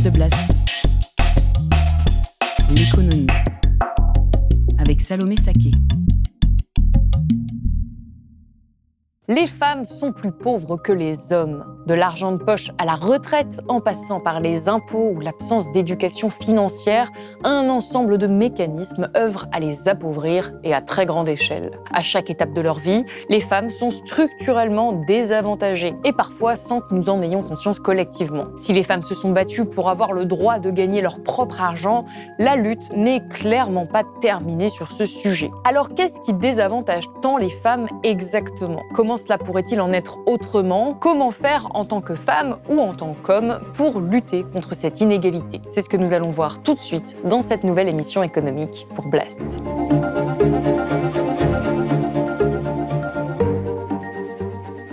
De Blast. L'économie. Avec Salomé Saké. Les femmes sont plus pauvres que les hommes. De l'argent de poche à la retraite, en passant par les impôts ou l'absence d'éducation financière, un ensemble de mécanismes œuvrent à les appauvrir et à très grande échelle. À chaque étape de leur vie, les femmes sont structurellement désavantagées et parfois sans que nous en ayons conscience collectivement. Si les femmes se sont battues pour avoir le droit de gagner leur propre argent, la lutte n'est clairement pas terminée sur ce sujet. Alors qu'est-ce qui désavantage tant les femmes exactement? Cela pourrait-il en être autrement? Comment faire en tant que femme ou en tant qu'homme pour lutter contre cette inégalité? C'est ce que nous allons voir tout de suite dans cette nouvelle émission économique pour Blast.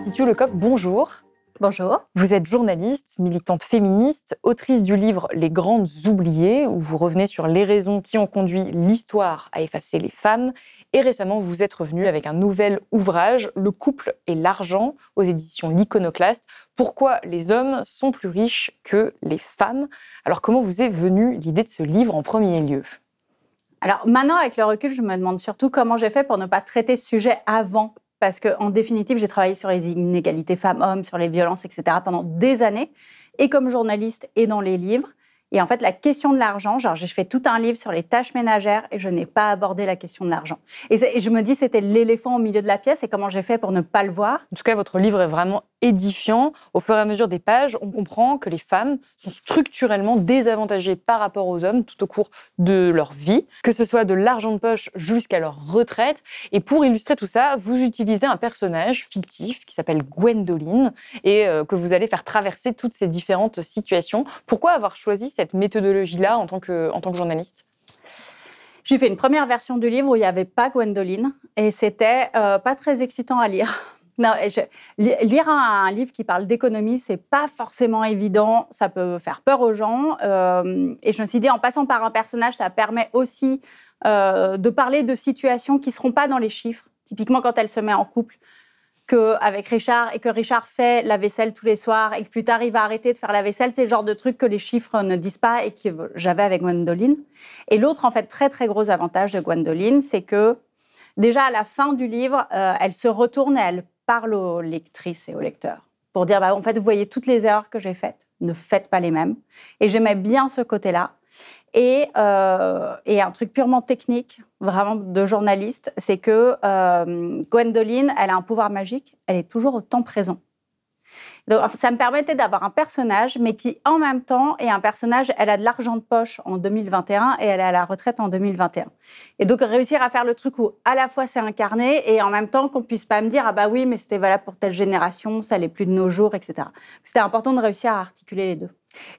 Titu Lecoq, bonjour. Bonjour. Vous êtes journaliste, militante féministe, autrice du livre Les Grandes Oubliées, où vous revenez sur les raisons qui ont conduit l'histoire à effacer les femmes. Et récemment, vous êtes revenue avec un nouvel ouvrage, Le couple et l'argent, aux éditions L'Iconoclaste. Pourquoi les hommes sont plus riches que les femmes? Alors, comment vous est venue l'idée de ce livre en premier lieu? Alors maintenant, avec le recul, je me demande surtout comment j'ai fait pour ne pas traiter ce sujet avant parce qu'en définitive, j'ai travaillé sur les inégalités femmes-hommes, sur les violences, etc. pendant des années, et comme journaliste et dans les livres. Et en fait, la question de l'argent, genre, j'ai fait tout un livre sur les tâches ménagères et je n'ai pas abordé la question de l'argent. Et, je me dis, c'était l'éléphant au milieu de la pièce et comment j'ai fait pour ne pas le voir. En tout cas, votre livre est vraiment édifiant. Au fur et à mesure des pages, on comprend que les femmes sont structurellement désavantagées par rapport aux hommes tout au cours de leur vie, que ce soit de l'argent de poche jusqu'à leur retraite. Et pour illustrer tout ça, vous utilisez un personnage fictif qui s'appelle Gwendoline et euh, que vous allez faire traverser toutes ces différentes situations. Pourquoi avoir choisi cette méthodologie-là en, tant que, tant que journaliste? J'ai fait une première version du livre où il n'y avait pas Gwendoline et c'était euh, pas très excitant à lire. Non, lire un, livre qui parle d'économie, c'est pas forcément évident. Ça peut faire peur aux gens. Euh, et je me suis dit, en passant par un personnage, ça permet aussi euh, de parler de situations qui seront pas dans les chiffres. Typiquement, quand elle se met en couple qu'avec Richard et que Richard fait la vaisselle tous les soirs et que plus tard il va arrêter de faire la vaisselle, c'est le genre de truc que les chiffres ne disent pas et que j'avais avec Gwendoline. Et l'autre, en fait, très très gros avantage de Gwendoline, c'est que déjà à la fin du livre, euh, elle se retourne et elle parle aux lectrices et aux lecteurs pour dire bah, en fait, vous voyez toutes les erreurs que j'ai faites, ne faites pas les mêmes. Et j'aimais bien ce côté-là. Et, euh, et, un truc purement technique, vraiment de journaliste, c'est que euh, Gwendoline, elle a un pouvoir magique, elle est toujours au temps présent. Donc, ça me permettait d'avoir un personnage, mais qui en même temps est un personnage, elle a de l'argent de poche en 2021 et elle est à la retraite en 2021. Et donc réussir à faire le truc où à la fois c'est incarné et en même temps qu'on puisse pas me dire ah bah oui mais c'était valable pour telle génération, ça l'est plus de nos jours, etc. C'était important de réussir à articuler les deux.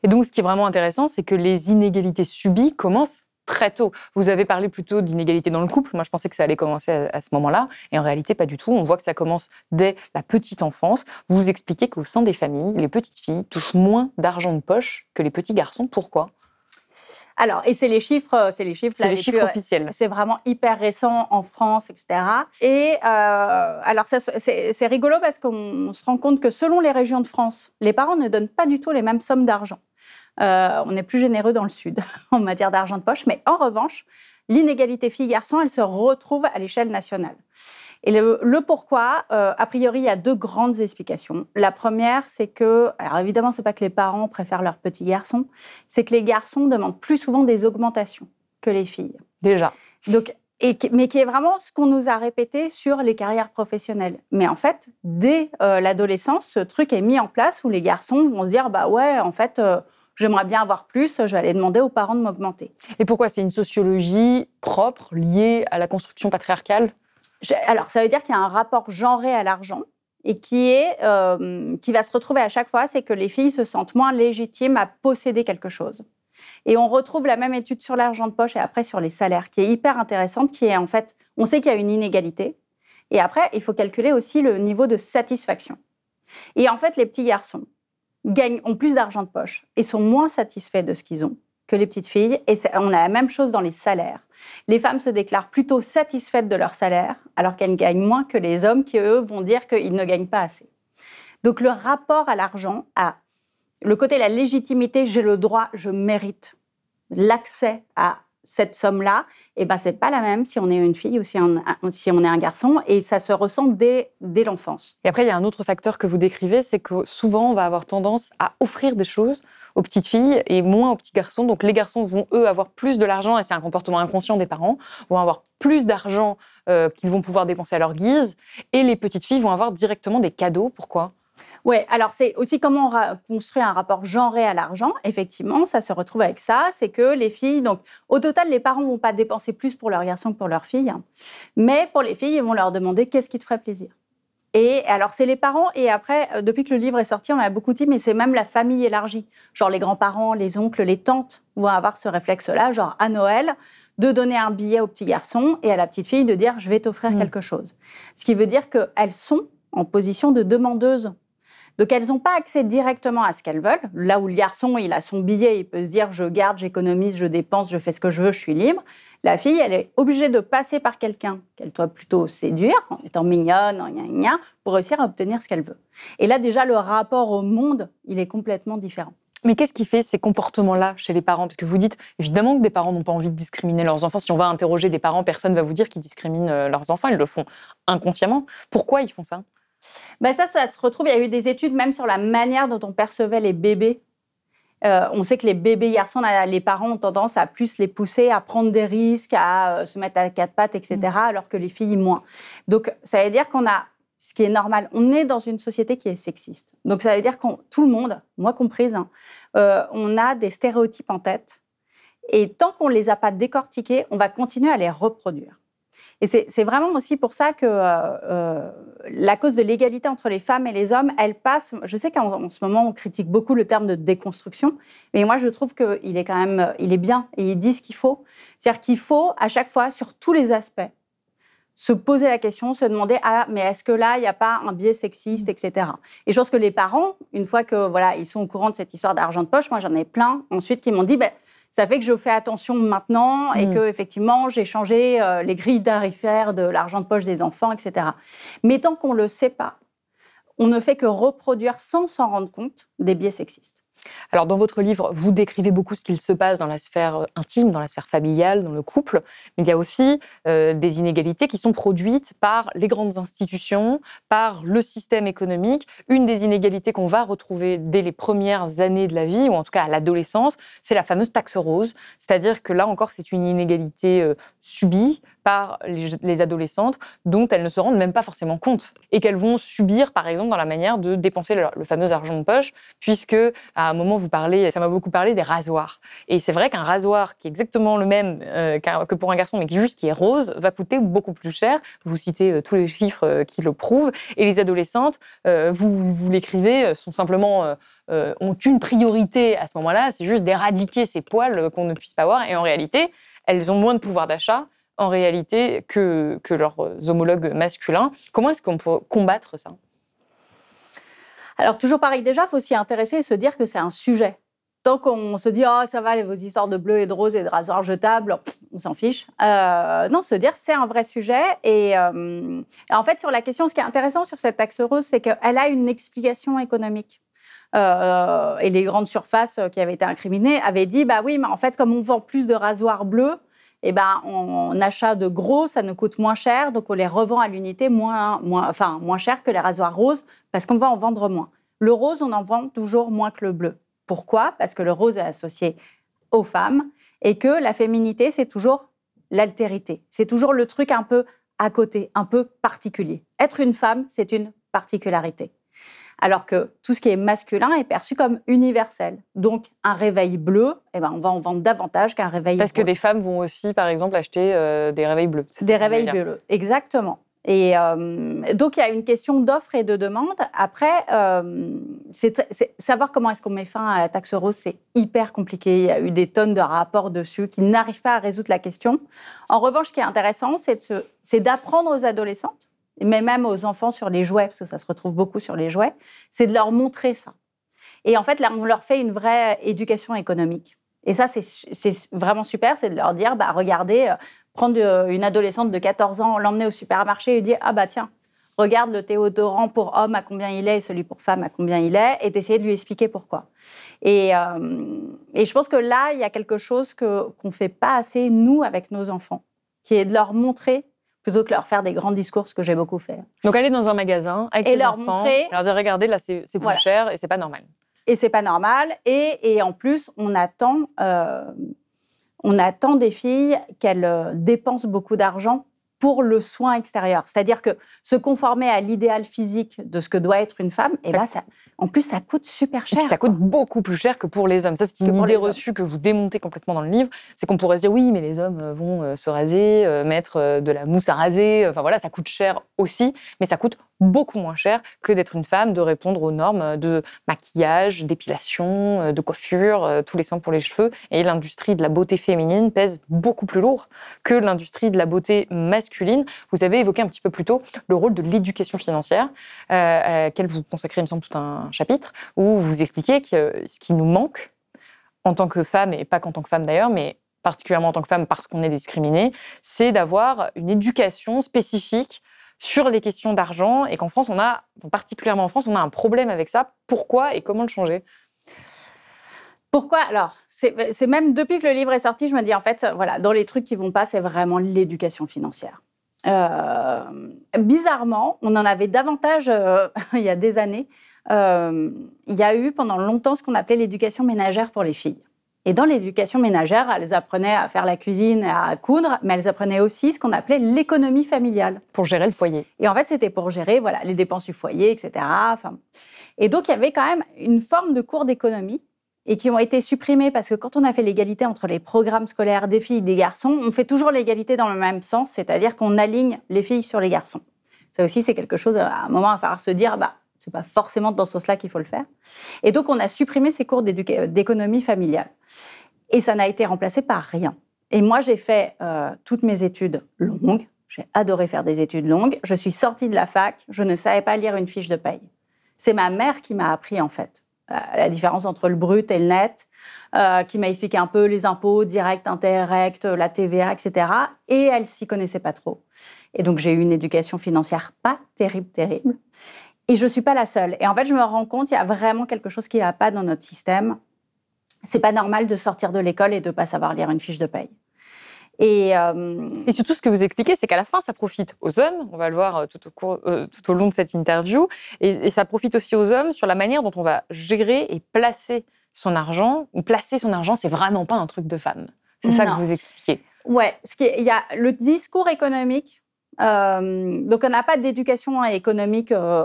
Et donc ce qui est vraiment intéressant, c'est que les inégalités subies commencent très tôt. Vous avez parlé plutôt d'inégalité dans le couple. Moi, je pensais que ça allait commencer à, ce moment-là. Et en réalité, pas du tout. On voit que ça commence dès la petite enfance. Vous expliquez qu'au sein des familles, les petites filles touchent moins d'argent de poche que les petits garçons. Pourquoi? Alors, et c'est les chiffres, c'est les chiffres, c'est les, chiffres officiels. C'est vraiment hyper récent en France, etc. Et euh, alors, c'est rigolo parce qu'on se rend compte que selon les régions de France, les parents ne donnent pas du tout les mêmes sommes d'argent. Euh, on est plus généreux dans le Sud en matière d'argent de poche. Mais en revanche, l'inégalité filles-garçons, elle se retrouve à l'échelle nationale. Et le, pourquoi, euh, a priori, il y a deux grandes explications. La première, c'est que, alors évidemment, c'est pas que les parents préfèrent leurs petits garçons, c'est que les garçons demandent plus souvent des augmentations que les filles. Déjà. Donc, mais qui est vraiment ce qu'on nous a répété sur les carrières professionnelles. Mais en fait, dès euh, l'adolescence, ce truc est mis en place où les garçons vont se dire, bah ouais, en fait j'aimerais bien avoir plus, je vais aller demander aux parents de m'augmenter. Et pourquoi? C'est une sociologie propre liée à la construction patriarcale? Alors, ça veut dire qu'il y a un rapport genré à l'argent et qui, est, euh, qui va se retrouver à chaque fois, c'est que les filles se sentent moins légitimes à posséder quelque chose. Et on retrouve la même étude sur l'argent de poche et après sur les salaires, qui est hyper intéressante, qui est en fait, on sait qu'il y a une inégalité. Et après, il faut calculer aussi le niveau de satisfaction. Et en fait, les petits garçons gagnent, ont plus d'argent de poche et sont moins satisfaits de ce qu'ils ont que les petites filles. Et on a la même chose dans les salaires. Les femmes se déclarent plutôt satisfaites de leur salaire, alors qu'elles gagnent moins que les hommes qui, eux, vont dire qu'ils ne gagnent pas assez. Donc le rapport à l'argent, à le côté la légitimité, j'ai le droit, je mérite l'accès à cette somme-là, et eh ben pas la même si on est une fille ou si on, est un garçon, et ça se ressent dès, dès l'enfance. Et après, il y a un autre facteur que vous décrivez, c'est que souvent on va avoir tendance à offrir des choses aux petites filles et moins aux petits garçons. Donc les garçons vont eux avoir plus de l'argent, et c'est un comportement inconscient des parents, vont avoir plus d'argent euh, qu'ils vont pouvoir dépenser à leur guise, et les petites filles vont avoir directement des cadeaux. Pourquoi? Oui, alors c'est aussi comment on construit un rapport genré à l'argent. Effectivement, ça se retrouve avec ça. C'est que les filles, donc au total, les parents ne vont pas dépenser plus pour leurs garçons que pour leurs filles. Mais pour les filles, ils vont leur demander qu'est-ce qui te ferait plaisir. Et alors, c'est les parents. Et après, euh, depuis que le livre est sorti, on m'a beaucoup dit, mais c'est même la famille élargie. Genre les grands-parents, les oncles, les tantes vont avoir ce réflexe-là. Genre à Noël, de donner un billet au petit garçon et à la petite fille de dire, je vais t'offrir mmh. quelque chose. Ce qui veut dire qu'elles sont en position de demandeuse donc elles n'ont pas accès directement à ce qu'elles veulent. Là où le garçon, il a son billet, il peut se dire je garde, j'économise, je dépense, je fais ce que je veux, je suis libre. La fille, elle est obligée de passer par quelqu'un qu'elle doit plutôt séduire, en étant mignonne, en gna, pour réussir à obtenir ce qu'elle veut. Et là, déjà, le rapport au monde, il est complètement différent. Mais qu'est-ce qui fait ces comportements-là chez les parents? Parce que vous dites évidemment que des parents n'ont pas envie de discriminer leurs enfants. Si on va interroger des parents, personne ne va vous dire qu'ils discriminent euh, leurs enfants. Ils le font inconsciemment. Pourquoi ils font ça? Ben ça, ça se retrouve. Il y a eu des études même sur la manière dont on percevait les bébés. Euh, on sait que les bébés garçons, les parents ont tendance à plus les pousser à prendre des risques, à euh, se mettre à quatre pattes, etc., mm. alors que les filles moins. Donc, ça veut dire qu'on a, ce qui est normal, on est dans une société qui est sexiste. Donc, ça veut dire que tout le monde, moi comprise, hein, euh, on a des stéréotypes en tête. Et tant qu'on ne les a pas décortiqués, on va continuer à les reproduire. Et c'est vraiment aussi pour ça que euh, euh, la cause de l'égalité entre les femmes et les hommes, elle passe. Je sais qu'en ce moment, on critique beaucoup le terme de déconstruction, mais moi, je trouve qu'il est quand même, il est bien et il dit ce qu'il faut. C'est-à-dire qu'il faut, à chaque fois, sur tous les aspects, se poser la question, se demander ah mais est-ce que là il n'y a pas un biais sexiste, etc. Et je pense que les parents, une fois que voilà ils sont au courant de cette histoire d'argent de poche, moi j'en ai plein ensuite qui m'ont dit ben ça fait que je fais attention maintenant et mm. que effectivement j'ai changé euh, les grilles tarifaires de l'argent de poche des enfants, etc. Mais tant qu'on le sait pas, on ne fait que reproduire sans s'en rendre compte des biais sexistes. Alors, dans votre livre, vous décrivez beaucoup ce qu'il se passe dans la sphère euh, intime, dans la sphère familiale, dans le couple, mais il y a aussi euh, des inégalités qui sont produites par les grandes institutions, par le système économique. Une des inégalités qu'on va retrouver dès les premières années de la vie, ou en tout cas à l'adolescence, c'est la fameuse taxe rose. C'est-à-dire que là encore, c'est une inégalité euh, subie par les, adolescentes dont elles ne se rendent même pas forcément compte et qu'elles vont subir, par exemple, dans la manière de dépenser le, fameux argent de poche, puisque à un moment, vous parlez, ça m'a beaucoup parlé des rasoirs. Et c'est vrai qu'un rasoir qui est exactement le même euh, que pour un garçon, mais qui juste qui est rose, va coûter beaucoup plus cher. Vous citez euh, tous les chiffres euh, qui le prouvent. Et les adolescentes, vous, vous l'écrivez, sont simplement ont une priorité à ce moment-là, c'est juste d'éradiquer ces poils qu'on ne puisse pas voir. Et en réalité, elles ont moins de pouvoir d'achat en réalité que, leurs homologues masculins. Comment est-ce qu'on peut combattre ça? Alors, toujours pareil, déjà, il faut s'y intéresser et se dire que c'est un sujet. Tant qu'on se dit, oh, ça va, vos histoires de bleu et de rose et de rasoir jetable, on s'en fiche. Euh, non, se dire, c'est un vrai sujet. Et, euh, en fait, sur la question, ce qui est intéressant sur cette taxe rose, c'est qu'elle a une explication économique. Euh, et les grandes surfaces qui avaient été incriminées avaient dit, bah oui, mais en fait, comme on vend plus de rasoirs bleus, eh ben, en achat de gros, ça nous coûte moins cher, donc on les revend à l'unité moins, moins, enfin, moins cher que les rasoirs roses, parce qu'on va en vendre moins. Le rose, on en vend toujours moins que le bleu. Pourquoi? Parce que le rose est associé aux femmes et que la féminité, c'est toujours l'altérité. C'est toujours le truc un peu à côté, un peu particulier. Être une femme, c'est une particularité alors que tout ce qui est masculin est perçu comme universel. Donc, un réveil bleu, eh ben, on va en vendre davantage qu'un réveil Parce que des femmes vont aussi, par exemple, acheter euh, des réveils bleus. Des réveils bleus, exactement. Et euh, donc, il y a une question d'offre et de demande. Après, euh, c'est savoir comment est-ce qu'on met fin à la taxe rose, c'est hyper compliqué. Il y a eu des tonnes de rapports dessus qui n'arrivent pas à résoudre la question. En revanche, ce qui est intéressant, c'est d'apprendre aux adolescentes, mais même aux enfants sur les jouets, parce que ça se retrouve beaucoup sur les jouets, c'est de leur montrer ça. Et en fait, là, on leur fait une vraie éducation économique. Et ça, c'est vraiment super, c'est de leur dire, bah, regardez, euh, prendre euh, une adolescente de 14 ans, l'emmener au supermarché et dire Ah bah tiens, regarde le théodorant pour homme à combien il est et celui pour femme à combien il est, et d'essayer de lui expliquer pourquoi. Et, euh, et, je pense que là, il y a quelque chose qu'on ne fait pas assez, nous, avec nos enfants, qui est de leur montrer plutôt que leur faire des grands discours, ce que j'ai beaucoup fait. Donc aller dans un magasin avec et ses leur enfants, montrer, leur dire regardez là c'est plus cher et c'est pas normal. Et c'est pas normal. Et, et, en plus on attend euh, on attend des filles qu'elles euh, dépensent beaucoup d'argent pour le soin extérieur. C'est-à-dire que se conformer à l'idéal physique de ce que doit être une femme, et là, ça, en plus, ça coûte super cher. ça coûte beaucoup plus cher que pour les hommes. Ça, c'est une idée reçue que vous démontez complètement dans le livre. C'est qu'on pourrait se dire, oui, mais les hommes euh, vont euh, se raser, mettre de la mousse à raser. Enfin voilà, ça coûte cher aussi, mais ça coûte beaucoup moins cher que d'être une femme, de répondre aux normes de maquillage, d'épilation, euh, de coiffure, euh, tous les soins pour les cheveux. Et l'industrie de la beauté féminine pèse beaucoup plus lourd que l'industrie de la beauté masculine. Vous avez évoqué un petit peu plus tôt le rôle de l'éducation financière, euh, à vous consacrez, il me semble, tout un chapitre, où vous expliquez que ce qui nous manque en tant que femme, et pas qu'en tant que femme d'ailleurs, mais particulièrement en tant que femme parce qu'on est discriminé, c'est d'avoir une éducation spécifique sur les questions d'argent et qu'en France, on a, particulièrement en France, on a un problème avec ça. Pourquoi et comment le changer? Pourquoi? Alors, c'est même depuis que le livre est sorti, je me dis en fait, voilà, dans les trucs qui vont pas, c'est vraiment l'éducation financière. Euh, bizarrement, on en avait davantage euh, il y a des années. Euh, il y a eu pendant longtemps ce qu'on appelait l'éducation ménagère pour les filles. Et dans l'éducation ménagère, elles apprenaient à faire la cuisine, à coudre, mais elles apprenaient aussi ce qu'on appelait l'économie familiale. Pour gérer le foyer. Et en fait, c'était pour gérer voilà, les dépenses du foyer, etc. Enfin, et donc, il y avait quand même une forme de cours d'économie et qui ont été supprimés parce que quand on a fait l'égalité entre les programmes scolaires des filles et des garçons, on fait toujours l'égalité dans le même sens, c'est-à-dire qu'on aligne les filles sur les garçons. Ça aussi, c'est quelque chose, à un moment, à falloir se dire, bah, c'est pas forcément dans ce sens-là qu'il faut le faire. Et donc, on a supprimé ces cours d'économie familiale. Et ça n'a été remplacé par rien. Et moi, j'ai fait euh, toutes mes études longues. J'ai adoré faire des études longues. Je suis sortie de la fac. Je ne savais pas lire une fiche de paye. C'est ma mère qui m'a appris, en fait, euh, la différence entre le brut et le net, euh, qui m'a expliqué un peu les impôts, direct, indirect, la TVA, etc. Et elle s'y connaissait pas trop. Et donc, j'ai eu une éducation financière pas terrible, terrible. Et je ne suis pas la seule. Et en fait, je me rends compte, il y a vraiment quelque chose qui va pas dans notre système. C'est pas normal de sortir de l'école et de ne pas savoir lire une fiche de paye. Et, euh, et, surtout, ce que vous expliquez, c'est qu'à la fin, ça profite aux hommes. On va le voir euh, tout au, cours, euh, tout au long de cette interview. Et, ça profite aussi aux hommes sur la manière dont on va gérer et placer son argent. Ou placer son argent, c'est vraiment pas un truc de femme. C'est ça que vous expliquez. Ouais, il y a le discours économique euh, donc, on n'a pas d'éducation économique euh,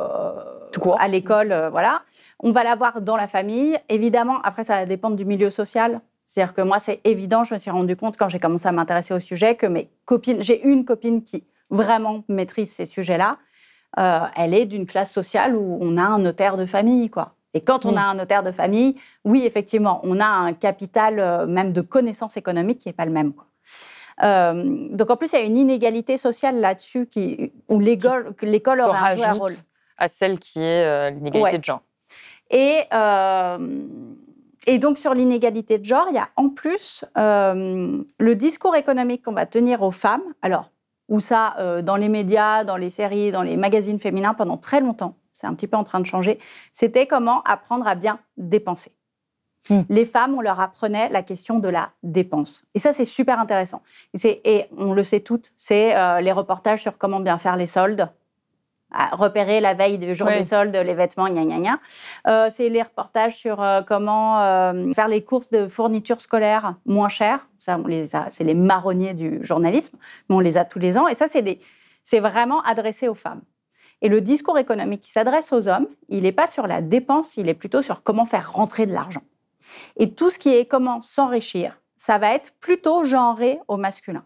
à l'école, euh, voilà. On va l'avoir dans la famille. Évidemment, après, ça va dépendre du milieu social. C'est-à-dire que moi, c'est évident, je me suis rendu compte quand j'ai commencé à m'intéresser au sujet que mes copines, j'ai une copine qui vraiment maîtrise ces sujets-là. elle est d'une classe sociale où on a un notaire de famille, quoi. Et quand on a un notaire de famille, oui, effectivement, on a un capital même de connaissances économiques qui n'est pas le même. Quoi. Euh, donc en plus, il y a une inégalité sociale là-dessus qui, où l'école aura joué un rôle. À celle qui est euh, l'inégalité de genre. Et, euh, et donc sur l'inégalité de genre, il y a en plus le discours économique qu'on va tenir aux femmes. Alors, où ça, dans les médias, dans les séries, dans les magazines féminins pendant très longtemps, c'est un petit peu en train de changer, c'était comment apprendre à bien dépenser. Hmm. Les femmes, on leur apprenait la question de la dépense. Et ça, c'est super intéressant. Et, et, on le sait toutes, c'est euh, les reportages sur comment bien faire les soldes, repérer la veille du jour des soldes les vêtements, gna gna gna. Euh, c'est les reportages sur euh, comment faire les courses de fournitures scolaires moins chères. Ça, c'est les marronniers du journalisme, mais on les a tous les ans. Et ça, c'est vraiment adressé aux femmes. Et le discours économique qui s'adresse aux hommes, il n'est pas sur la dépense, il est plutôt sur comment faire rentrer de l'argent. Et tout ce qui est comment s'enrichir, ça va être plutôt genré au masculin.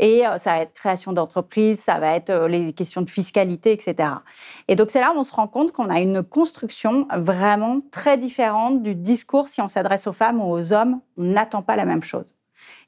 Et euh, ça va être création d'entreprise, ça va être euh, les questions de fiscalité, etc. Et donc c'est là où on se rend compte qu'on a une construction vraiment très différente du discours si on s'adresse aux femmes ou aux hommes. On n'attend pas la même chose.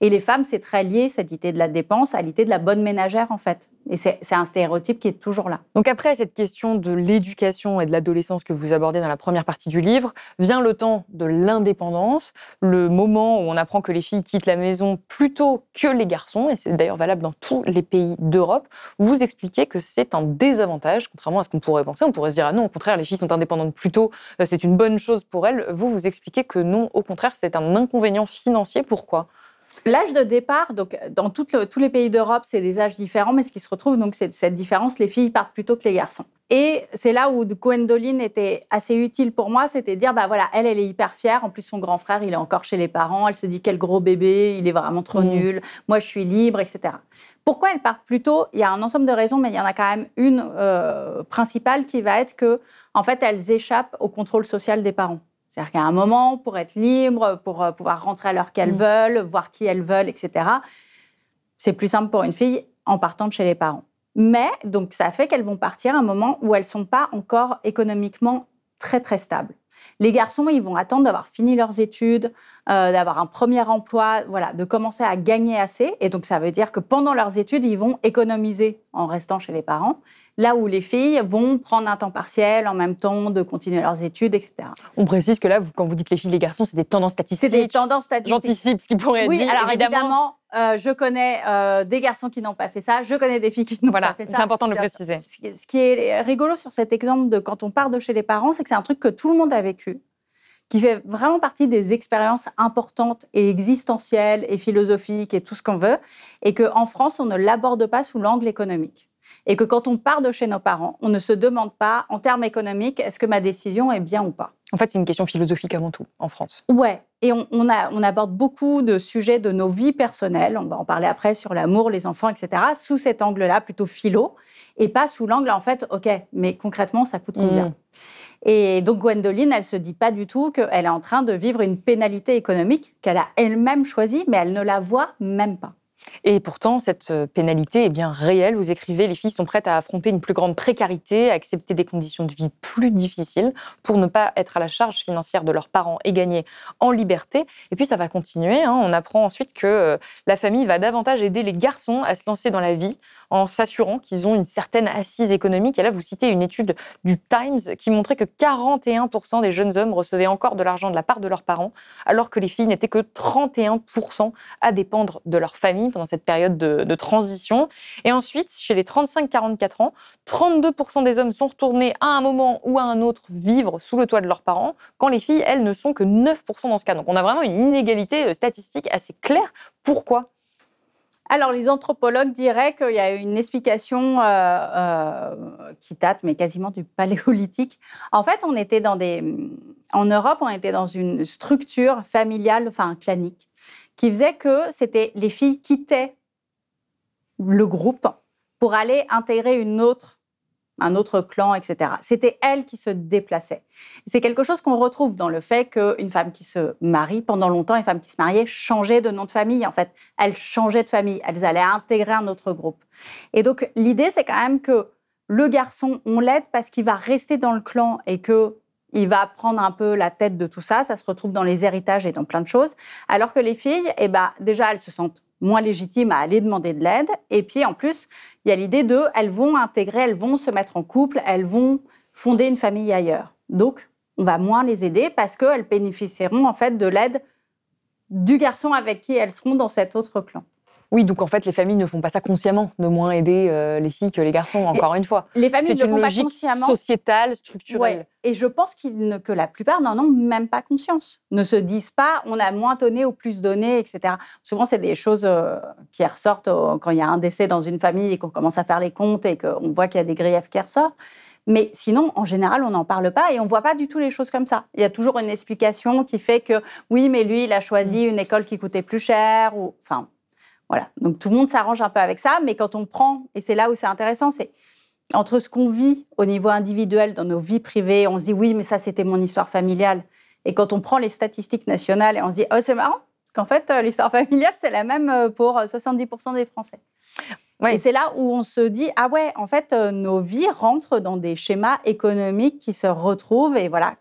Et les femmes, c'est très lié, cette idée de la dépense, à l'idée de la bonne ménagère, en fait. Et c'est un stéréotype qui est toujours là. Donc après cette question de l'éducation et de l'adolescence que vous abordez dans la première partie du livre, vient le temps de l'indépendance, le moment où on apprend que les filles quittent la maison plutôt que les garçons, et c'est d'ailleurs valable dans tous les pays d'Europe. Vous expliquez que c'est un désavantage, contrairement à ce qu'on pourrait penser. On pourrait se dire, ah non, au contraire, les filles sont indépendantes plus tôt, euh, c'est une bonne chose pour elles. Vous, vous expliquez que non, au contraire, c'est un inconvénient financier. Pourquoi? L'âge de départ, donc dans tous les pays d'Europe, c'est des âges différents, mais ce qui se retrouve, donc, c'est cette différence. Les filles partent plutôt que les garçons. Et c'est là où Gwendoline était assez utile pour moi, c'était de dire, bah voilà, elle, elle est hyper fière. En plus, son grand frère, il est encore chez les parents. Elle se dit, quel gros bébé, il est vraiment trop mmh. nul. Moi, je suis libre, etc. Pourquoi elle part plus tôt? Il y a un ensemble de raisons, mais il y en a quand même une euh, principale qui va être que, en fait, elles échappent au contrôle social des parents. C'est-à-dire qu'à un moment, pour être libre, pour euh, pouvoir rentrer à l'heure qu'elles mm. veulent, voir qui elles veulent, etc., c'est plus simple pour une fille en partant de chez les parents. Mais, donc, ça fait qu'elles vont partir à un moment où elles ne sont pas encore économiquement très, très stables. Les garçons, ils vont attendre d'avoir fini leurs études, euh, d'avoir un premier emploi, voilà, de commencer à gagner assez. Et donc, ça veut dire que pendant leurs études, ils vont économiser en restant chez les parents là où les filles vont prendre un temps partiel en même temps de continuer leurs études, etc. On précise que là, quand vous dites les filles, les garçons, c'est des tendances statistiques. C'est des tendances statistiques. J'anticipe ce qui pourrait être oui, alors évidemment, euh, je connais euh, des garçons qui n'ont pas fait ça, je connais des filles qui n'ont pas fait ça. C'est important de le préciser. Ce qui est rigolo sur cet exemple de quand on part de chez les parents, c'est que c'est un truc que tout le monde a vécu qui fait vraiment partie des expériences importantes et existentielles et philosophiques et tout ce qu'on veut, et qu'en France, on ne l'aborde pas sous l'angle économique et que quand on part de chez nos parents, on ne se demande pas, en termes économiques, est-ce que ma décision est bien ou pas. En fait, c'est une question philosophique avant tout, en France. Ouais, et on, on, aborde beaucoup de sujets de nos vies personnelles, on va en parler après sur l'amour, les enfants, etc., sous cet angle-là, plutôt philo, et pas sous l'angle, en fait, OK, mais concrètement, ça coûte combien mmh. Et donc Gwendoline, elle se dit pas du tout qu'elle est en train de vivre une pénalité économique qu'elle a elle-même choisie, mais elle ne la voit même pas. Et pourtant, cette euh, pénalité est bien réelle. Vous écrivez, les filles sont prêtes à affronter une plus grande précarité, à accepter des conditions de vie plus difficiles pour ne pas être à la charge financière de leurs parents et gagner en liberté. Et puis, ça va continuer. Hein. On apprend ensuite que euh, la famille va davantage aider les garçons à se lancer dans la vie en s'assurant qu'ils ont une certaine assise économique. Et là, vous citez une étude du Times qui montrait que 41% des jeunes hommes recevaient encore de l'argent de la part de leurs parents, alors que les filles n'étaient que 31% à dépendre de leur famille pendant cette période de, transition. Et ensuite, chez les 35-44 ans, 32% des hommes sont retournés à un moment ou à un autre vivre sous le toit de leurs parents, quand les filles, elles, ne sont que 9% dans ce cas. Donc on a vraiment une inégalité euh, statistique assez claire. Pourquoi? Alors, les anthropologues diraient qu'il y a une explication euh, euh, qui date, mais quasiment du paléolithique. En fait, on était dans des, en Europe, on était dans une structure familiale, enfin clanique, qui faisait que c'était les filles quittaient le groupe pour aller intégrer une autre, un autre clan, etc. C'était elles qui se déplaçaient. C'est quelque chose qu'on retrouve dans le fait qu'une femme qui se marie, pendant longtemps, les femmes qui se mariaient changeaient de nom de famille. En fait, elles changeaient de famille, elles allaient intégrer un autre groupe. Et donc, l'idée, c'est quand même que le garçon, on l'aide parce qu'il va rester dans le clan et que il va prendre un peu la tête de tout ça. Ça se retrouve dans les héritages et dans plein de choses. Alors que les filles, eh ben, déjà, elles se sentent moins légitimes à aller demander de l'aide. Et puis, en plus, il y a l'idée de, elles vont intégrer, elles vont se mettre en couple, elles vont fonder une famille ailleurs. Donc, on va moins les aider parce qu'elles bénéficieront en fait de l'aide du garçon avec qui elles seront dans cet autre clan. Oui, donc en fait, les familles ne font pas ça consciemment, de moins aider euh, les filles que les garçons, encore une fois. Les familles ne font pas consciemment. sociétale, structurelle. Et je pense que la plupart n'en ont même pas conscience. Ne se disent pas, on a moins donné ou plus donné, etc. Souvent, c'est des choses euh, qui ressortent quand il y a un décès dans une famille et qu'on commence à faire les comptes et qu'on voit qu'il y a des griefs qui ressortent. Mais sinon, en général, on n'en parle pas et on ne voit pas du tout les choses comme ça. Il y a toujours une explication qui fait que oui, mais lui, il a choisi une école qui coûtait plus cher. Ou... Enfin, voilà. Donc tout le monde s'arrange un peu avec ça, mais quand on prend, et c'est là où c'est intéressant, c'est entre ce qu'on vit au niveau individuel dans nos vies privées, on se dit oui, mais ça c'était mon histoire familiale. Et quand on prend les statistiques nationales on se dit oh c'est marrant, qu'en fait, l'histoire familiale, c'est la même pour 70% des Français. Et c'est là où on se dit ah ouais, en fait, euh, nos vies rentrent dans des schémas économiques qui se retrouvent et voilà.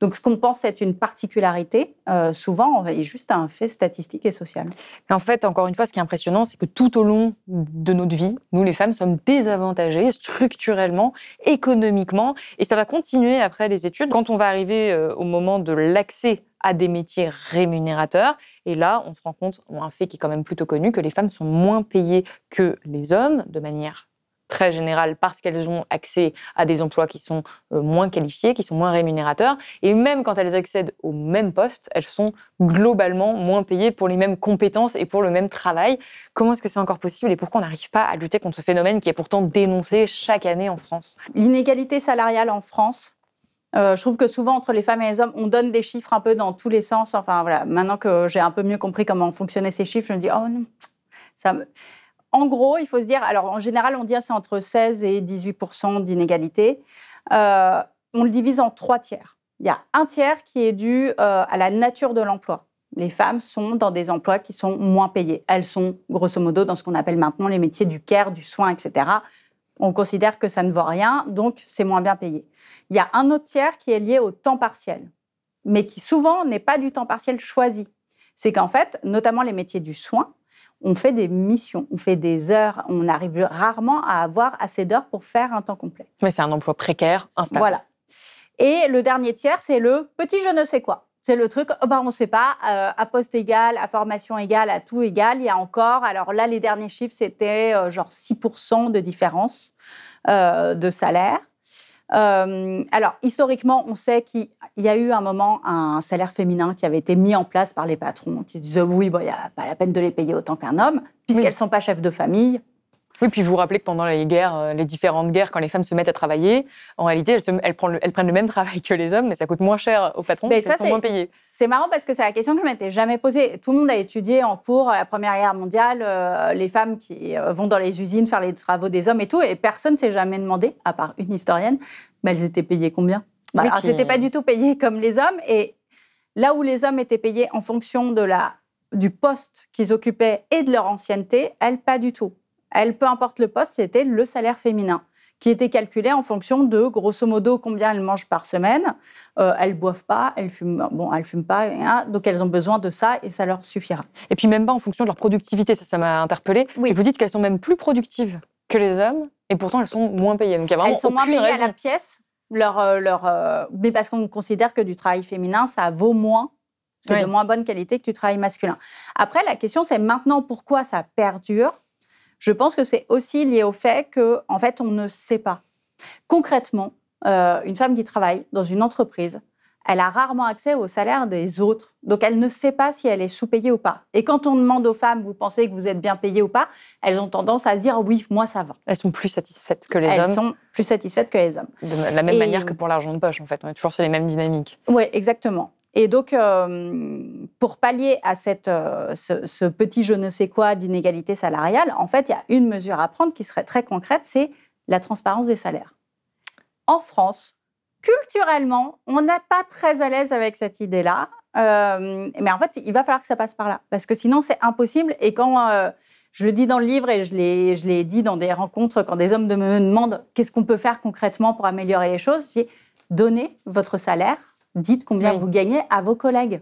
Donc ce qu'on pense être une particularité, euh, souvent, est juste un fait statistique et social. en fait, encore une fois, ce qui est impressionnant, c'est que tout au long de notre vie, nous les femmes sommes désavantagées structurellement, économiquement, et ça va continuer après les études. Quand on va arriver euh, au moment de l'accès à des métiers rémunérateurs. Et là, on se rend compte, un fait qui est quand même plutôt connu, que les femmes sont moins payées que les hommes de manière très générale parce qu'elles ont accès à des emplois qui sont euh, moins qualifiés, qui sont moins rémunérateurs. Et même quand elles accèdent au même poste, elles sont globalement moins payées pour les mêmes compétences et pour le même travail. Comment est-ce que c'est encore possible et pourquoi on n'arrive pas à lutter contre ce phénomène qui est pourtant dénoncé chaque année en France? L'inégalité salariale en France, euh, je trouve que souvent, entre les femmes et les hommes, on donne des chiffres un peu dans tous les sens. Enfin, voilà, maintenant que j'ai un peu mieux compris comment fonctionnaient ces chiffres, je me dis, oh non, En gros, il faut se dire, alors en général, on dit c'est entre 16 et 18% d'inégalité. Euh, on le divise en trois tiers. Il y a un tiers qui est dû euh, à la nature de l'emploi. Les femmes sont dans des emplois qui sont moins payés. Elles sont, grosso modo, dans ce qu'on appelle maintenant les métiers du care, du soin, etc. On considère que ça ne vaut rien, donc c'est moins bien payé. Il y a un autre tiers qui est lié au temps partiel, mais qui souvent n'est pas du temps partiel choisi. C'est qu'en fait, notamment les métiers du soin, on fait des missions, on fait des heures, on arrive rarement à avoir assez d'heures pour faire un temps complet. Mais c'est un emploi précaire, instable. Voilà. Et le dernier tiers, c'est le petit je ne sais quoi. C'est le truc, oh ben on ne sait pas, euh, à poste égal, à formation égale, à tout égal, il y a encore, alors là, les derniers chiffres, c'était euh, genre 6% de différence euh, de salaire. alors, historiquement, on sait qu'il y a eu un moment un salaire féminin qui avait été mis en place par les patrons, qui se disaient oui, il n'y a pas la peine de les payer autant qu'un homme, puisqu'elles ne sont pas chefs de famille, oui, puis vous vous rappelez que pendant les guerres, euh, les différentes guerres, quand les femmes se mettent à travailler, en réalité, elles, prennent, le, même travail que les hommes, mais ça coûte moins cher aux patrons, mais ça, sont moins payées. C'est marrant parce que c'est la question que je m'étais jamais posée. Tout le monde a étudié en cours la Première Guerre mondiale, euh, les femmes qui euh, vont dans les usines faire les travaux des hommes et tout, et personne ne s'est jamais demandé, à part une historienne, mais elles étaient payées combien? Bah, Alors, c'était pas du tout payé comme les hommes, et là où les hommes étaient payés en fonction de la du poste qu'ils occupaient et de leur ancienneté, elles pas du tout elle, peu importe le poste, c'était le salaire féminin qui était calculé en fonction de, grosso modo, combien elles mangent par semaine. Euh, elles boivent pas, elles fument, bon, elles fument pas, hein, donc elles ont besoin de ça et ça leur suffira. Et puis même pas en fonction de leur productivité, ça, ça m'a interpellée. Oui. Vous dites qu'elles sont même plus productives que les hommes et pourtant elles sont moins payées. Donc elles sont moins payées à la pièce, leur, euh, leur, euh, mais parce qu'on considère que du travail féminin, ça vaut moins. C'est de moins bonne qualité que du travail masculin. Après, la question, c'est maintenant pourquoi ça perdure? Je pense que c'est aussi lié au fait que, en fait, on ne sait pas. Concrètement, euh, une femme qui travaille dans une entreprise, elle a rarement accès au salaire des autres. Donc, elle ne sait pas si elle est sous-payée ou pas. Et quand on demande aux femmes, vous pensez que vous êtes bien payée ou pas, elles ont tendance à se dire oui, moi, ça va. Elles sont plus satisfaites que les hommes. Elles sont plus satisfaites que les hommes. De la même manière que pour l'argent de poche, en fait. On est toujours sur les mêmes dynamiques. Oui, exactement. Et donc, euh, pour pallier à cette, euh, ce, petit je ne sais quoi d'inégalité salariale, en fait, il y a une mesure à prendre qui serait très concrète, c'est la transparence des salaires. En France, culturellement, on n'est pas très à l'aise avec cette idée-là. Euh, mais en fait, il va falloir que ça passe par là, parce que sinon, c'est impossible. Et quand je le dis dans le livre et je l'ai dit dans des rencontres, quand des hommes me demandent qu'est-ce qu'on peut faire concrètement pour améliorer les choses, je dis donnez votre salaire dites combien vous gagnez à vos collègues.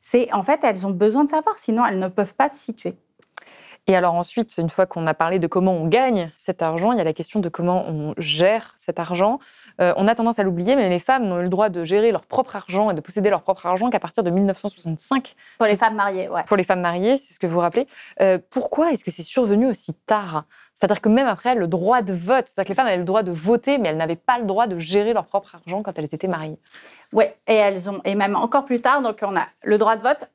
C'est en fait, elles ont besoin de savoir, sinon elles ne peuvent pas se situer. Et alors ensuite, une fois qu'on a parlé de comment on gagne cet argent, il y a la question de comment on gère cet argent. Euh, on a tendance à l'oublier, mais les femmes n'ont eu le droit de gérer leur propre argent et de posséder leur propre argent qu'à partir de 1965. Pour les femmes mariées, ouais. Pour les femmes mariées, c'est ce que vous rappelez. Euh, pourquoi est-ce que c'est survenu aussi tard c'est-à-dire que même après, le droit de vote, c'est-à-dire que les femmes avaient le droit de voter, mais elles n'avaient pas le droit de gérer leur propre argent quand elles étaient mariées. Oui, et elles ont, et même encore plus tard, donc on a le droit de vote.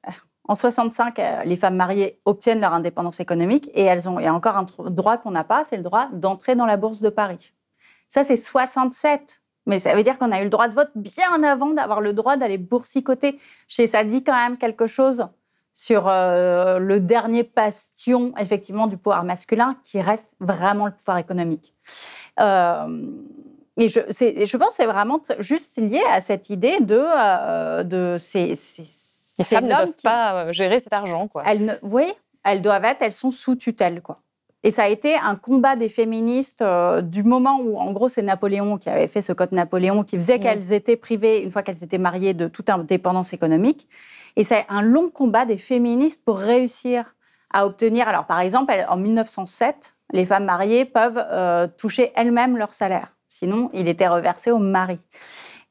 En 65, euh, les femmes mariées obtiennent leur indépendance économique et elles ont, il y a encore un droit qu'on n'a pas, c'est le droit d'entrer dans la bourse de Paris. Ça, c'est 67. Mais ça veut dire qu'on a eu le droit de vote bien avant d'avoir le droit d'aller boursicoter. Ça dit quand même quelque chose sur euh, le dernier bastion, effectivement, du pouvoir masculin, qui reste vraiment le pouvoir économique. Euh, et je, je, pense que c'est vraiment juste lié à cette idée de, euh, de ces, Les femmes ne peuvent pas gérer cet argent, quoi. Elles ne... Oui, elles doivent être, elles sont sous tutelle, quoi. Et ça a été un combat des féministes du moment où, en gros, c'est Napoléon qui avait fait ce code Napoléon qui faisait qu'elles étaient privées, une fois qu'elles étaient mariées, de toute indépendance économique. Et c'est un long combat des féministes pour réussir à obtenir. Alors, par exemple, en 1907, les femmes mariées peuvent euh, toucher elles-mêmes leur salaire. Sinon, il était reversé au mari.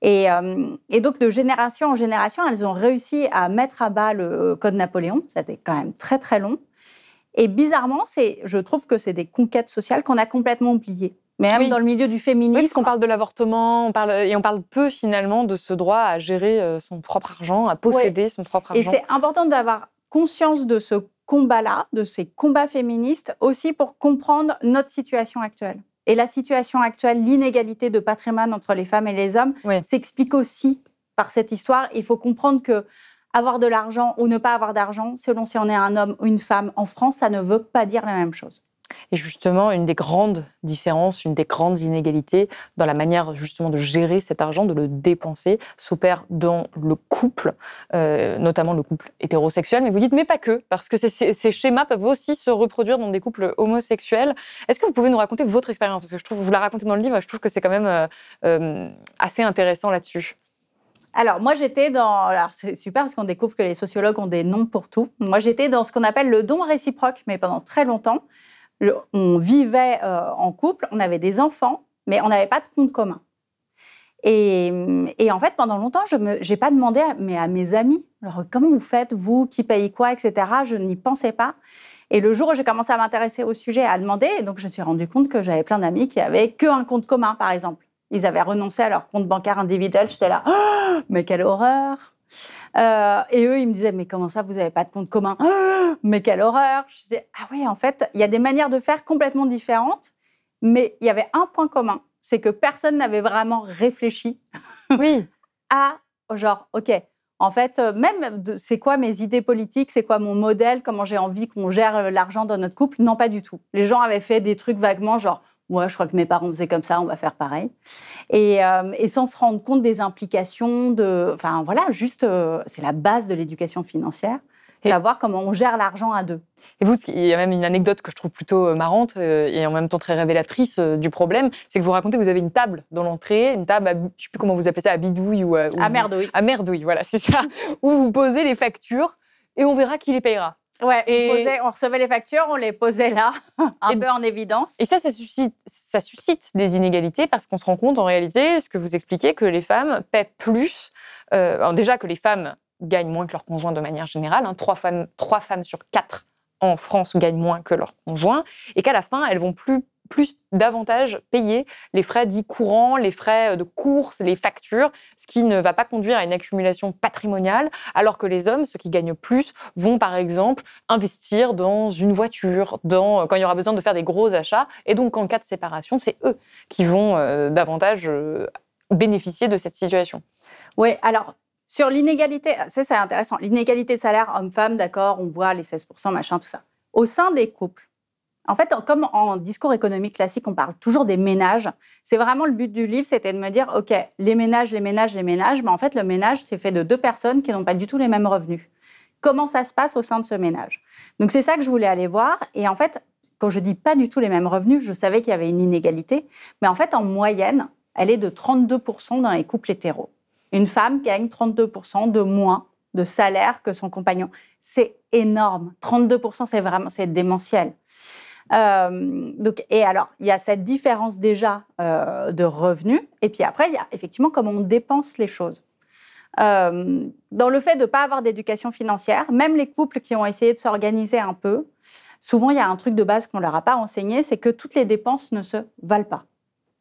Euh, et, donc, de génération en génération, elles ont réussi à mettre à bas le code Napoléon. Ça a été quand même très, très long. Et bizarrement, je trouve que c'est des conquêtes sociales qu'on a complètement oubliées. Mais même dans le milieu du féminisme. Oui, parce qu'on parle de l'avortement, on parle, et on parle peu finalement de ce droit à gérer euh, son propre argent, à posséder son propre argent. Et c'est important d'avoir conscience de ce combat-là, de ces combats féministes, aussi pour comprendre notre situation actuelle. Et la situation actuelle, l'inégalité de patrimoine entre les femmes et les hommes, s'explique aussi par cette histoire. Il faut comprendre que avoir de l'argent ou ne pas avoir d'argent, selon si on est un homme ou une femme en France, ça ne veut pas dire la même chose. Et justement, une des grandes différences, une des grandes inégalités dans la manière justement de gérer cet argent, de le dépenser, s'opère dans le couple, euh, notamment le couple hétérosexuel. Mais vous dites, mais pas que, parce que ces, schémas peuvent aussi se reproduire dans des couples homosexuels. Est-ce que vous pouvez nous raconter votre expérience? Parce que je trouve, vous la racontez dans le livre, je trouve que c'est quand même euh, euh, assez intéressant là-dessus. Alors, moi, j'étais dans. Alors, c'est super parce qu'on découvre que les sociologues ont des noms pour tout. Moi, j'étais dans ce qu'on appelle le don réciproque, mais pendant très longtemps on vivait euh, en couple, on avait des enfants, mais on n'avait pas de compte commun. Et, en fait, pendant longtemps, je n'ai pas demandé à, mais à mes amis, comment vous faites, vous, qui payez quoi, etc. Je n'y pensais pas. Et le jour où j'ai commencé à m'intéresser au sujet, à demander, donc je me suis rendu compte que j'avais plein d'amis qui avaient qu'un compte commun, par exemple. Ils avaient renoncé à leur compte bancaire individuel. J'étais là, oh, mais quelle horreur euh, et eux, ils me disaient, mais comment ça, vous n'avez pas de compte commun? Mais quelle horreur Je disais, ah oui, en fait, il y a des manières de faire complètement différentes, mais il y avait un point commun, c'est que personne n'avait vraiment réfléchi oui. à, genre, OK, en fait, euh, même c'est quoi mes idées politiques, c'est quoi mon modèle, comment j'ai envie qu'on gère l'argent dans notre couple? Non, pas du tout. Les gens avaient fait des trucs vaguement, genre, ouais, je crois que mes parents faisaient comme ça, on va faire pareil. Et, euh, sans se rendre compte des implications de. Enfin, voilà, juste, euh, c'est la base de l'éducation financière, savoir comment on gère l'argent à deux. Et vous, il y a même une anecdote que je trouve plutôt euh, marrante et en même temps très révélatrice du problème, c'est que vous racontez que vous avez une table dans l'entrée, une table, je ne sais plus comment vous appelez ça, à bidouille ou à, à merdouille. À merdouille, voilà, c'est ça, où vous posez les factures et on verra qui les payera. Ouais, et... on, recevait les factures, on les posait là, un peu en évidence. Et ça, ça suscite, ça suscite des inégalités parce qu'on se rend compte en réalité, ce que vous expliquez, que les femmes paient plus. Euh, déjà que les femmes gagnent moins que leurs conjoints de manière générale. Hein, trois, femmes, trois femmes sur quatre en France gagnent moins que leurs conjoints. Et qu'à la fin, elles vont plus plus davantage payer les frais dits courants, les frais de course, les factures, ce qui ne va pas conduire à une accumulation patrimoniale, alors que les hommes, ceux qui gagnent plus, vont par exemple investir dans une voiture, dans, quand il y aura besoin de faire des gros achats, et donc en cas de séparation, c'est eux qui vont euh, davantage euh, bénéficier de cette situation. Oui, alors sur l'inégalité, c'est intéressant, l'inégalité de salaire homme-femme, d'accord, on voit les 16%, machin, tout ça. Au sein des couples, en fait, comme en discours économique classique, on parle toujours des ménages. C'est vraiment le but du livre, c'était de me dire, OK, les ménages, les ménages, les ménages, mais en fait, le ménage, c'est fait de deux personnes qui n'ont pas du tout les mêmes revenus. Comment ça se passe au sein de ce ménage? Donc, c'est ça que je voulais aller voir. Et en fait, quand je dis pas du tout les mêmes revenus, je savais qu'il y avait une inégalité. Mais en fait, en moyenne, elle est de 32% dans les couples hétéros. Une femme gagne 32% de moins de salaire que son compagnon. C'est énorme. 32%, c'est vraiment, c'est démentiel. Euh, donc, et alors, il y a cette différence déjà euh, de revenus. Et puis après, il y a effectivement comment on dépense les choses. Euh, dans le fait de ne pas avoir d'éducation financière, même les couples qui ont essayé de s'organiser un peu, souvent il y a un truc de base qu'on ne leur a pas enseigné, c'est que toutes les dépenses ne se valent pas.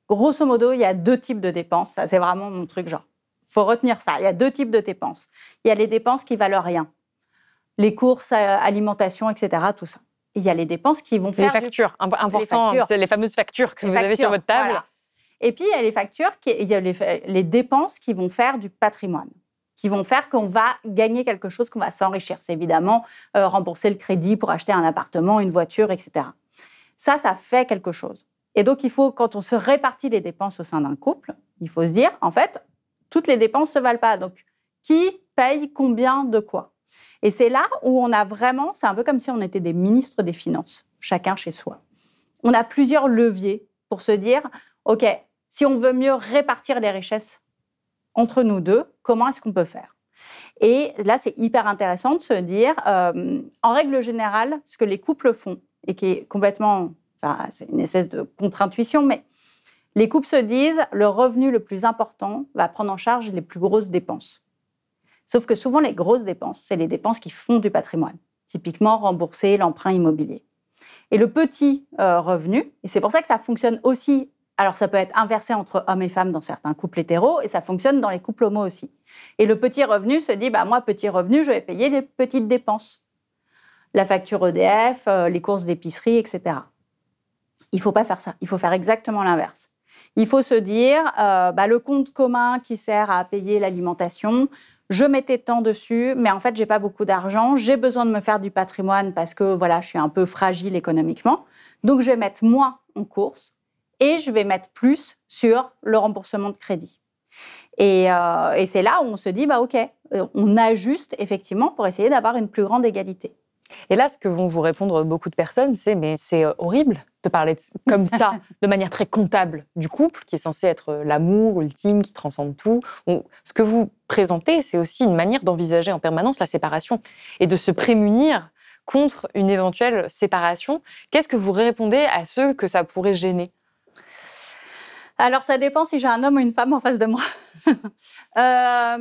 Grosso modo, il y a deux types de dépenses. Ça, c'est vraiment mon truc, genre. faut retenir ça. Il y a deux types de dépenses. Il y a les dépenses qui valent rien. Les courses, alimentation, etc., tout ça il y a les dépenses qui vont faire. Les factures, important, c'est les fameuses factures que vous avez sur votre table. Et puis, il y a les factures, il y a les, dépenses qui vont faire du patrimoine, qui vont faire qu'on va gagner quelque chose, qu'on va s'enrichir. C'est évidemment euh, rembourser le crédit pour acheter un appartement, une voiture, etc. Ça, ça fait quelque chose. Et donc, il faut, quand on se répartit les dépenses au sein d'un couple, il faut se dire, en fait, toutes les dépenses ne se valent pas. Donc, qui paye combien de quoi? Et c'est là où on a vraiment, c'est un peu comme si on était des ministres des Finances, chacun chez soi. On a plusieurs leviers pour se dire, OK, si on veut mieux répartir les richesses entre nous deux, comment est-ce qu'on peut faire? Et là, c'est hyper intéressant de se dire, euh, en règle générale, ce que les couples font, et qui est complètement, c'est une espèce de contre-intuition, mais les couples se disent, le revenu le plus important va prendre en charge les plus grosses dépenses. Sauf que souvent, les grosses dépenses, c'est les dépenses qui font du patrimoine, typiquement rembourser l'emprunt immobilier. Et le petit euh, revenu, et c'est pour ça que ça fonctionne aussi, alors ça peut être inversé entre hommes et femmes dans certains couples hétéros, et ça fonctionne dans les couples homo aussi. Et le petit revenu se dit, bah, moi, petit revenu, je vais payer les petites dépenses. La facture EDF, euh, les courses d'épicerie, etc. Il ne faut pas faire ça, il faut faire exactement l'inverse. Il faut se dire, euh, bah, le compte commun qui sert à payer l'alimentation, je mettais tant dessus, mais en fait, j'ai pas beaucoup d'argent. J'ai besoin de me faire du patrimoine parce que voilà, je suis un peu fragile économiquement. Donc, je vais mettre moins en course et je vais mettre plus sur le remboursement de crédit. Et, euh, et c'est là où on se dit, bah ok, euh, on ajuste effectivement pour essayer d'avoir une plus grande égalité. Et là, ce que vont vous répondre beaucoup de personnes, c'est mais c'est euh, horrible de parler comme ça, de manière très comptable du couple, qui est censé être euh, l'amour ultime, qui transcende tout. ce que vous présentez, c'est aussi une manière d'envisager en permanence la séparation et de se prémunir contre une éventuelle séparation. Qu'est-ce que vous répondez à ceux que ça pourrait gêner? Alors, ça dépend si j'ai un homme ou une femme en face de moi. Euh,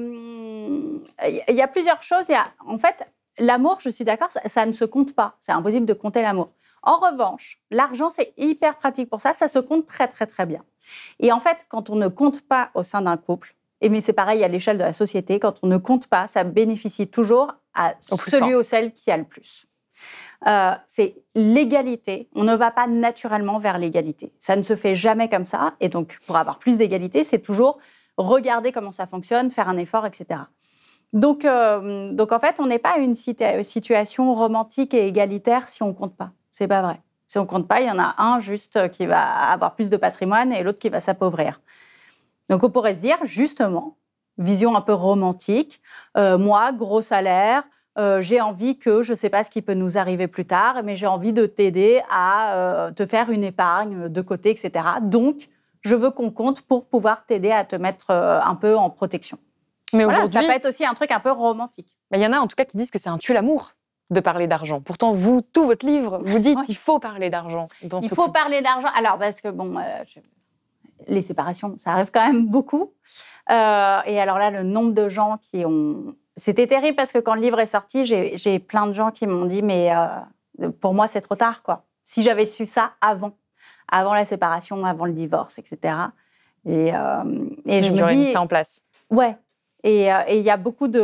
il y a plusieurs choses. Y a, en fait, L'amour, je suis d'accord, ça, ne se compte pas. C'est impossible de compter l'amour. En revanche, l'argent, c'est hyper pratique pour ça. Ça se compte très, très, très bien. Et en fait, quand on ne compte pas au sein d'un couple, et mais c'est pareil à l'échelle de la société, quand on ne compte pas, ça bénéficie toujours à celui ou celle qui a le plus. Euh, c'est l'égalité. On ne va pas naturellement vers l'égalité. Ça ne se fait jamais comme ça. Et donc, pour avoir plus d'égalité, c'est toujours regarder comment ça fonctionne, faire un effort, etc. Donc, euh, donc en fait, on n'est pas une situation romantique et égalitaire si on compte pas. C'est pas vrai. Si on compte pas, il y en a un juste qui va avoir plus de patrimoine et l'autre qui va s'appauvrir. Donc on pourrait se dire justement, vision un peu romantique, euh, moi, gros salaire, euh, j'ai envie que, je ne sais pas ce qui peut nous arriver plus tard, mais j'ai envie de t'aider à te faire une épargne de côté, etc. Donc, je veux qu'on compte pour pouvoir t'aider à te mettre un peu en protection. Mais ça peut être aussi un truc un peu romantique. Il y en a en tout cas qui disent que c'est un tue-l'amour de parler d'argent. Pourtant, vous, tout votre livre, vous dites qu'il faut parler d'argent. Il faut parler d'argent. Alors, parce que, bon, euh, les séparations, ça arrive quand même beaucoup. Euh, et alors là, le nombre de gens qui ont... C'était terrible parce que quand le livre est sorti, j'ai plein de gens qui m'ont dit, mais euh, pour moi, c'est trop tard, quoi. Si j'avais su ça avant, avant la séparation, avant le divorce, etc. Et, et je me dis... ça en place. Ouais, et il y a beaucoup de.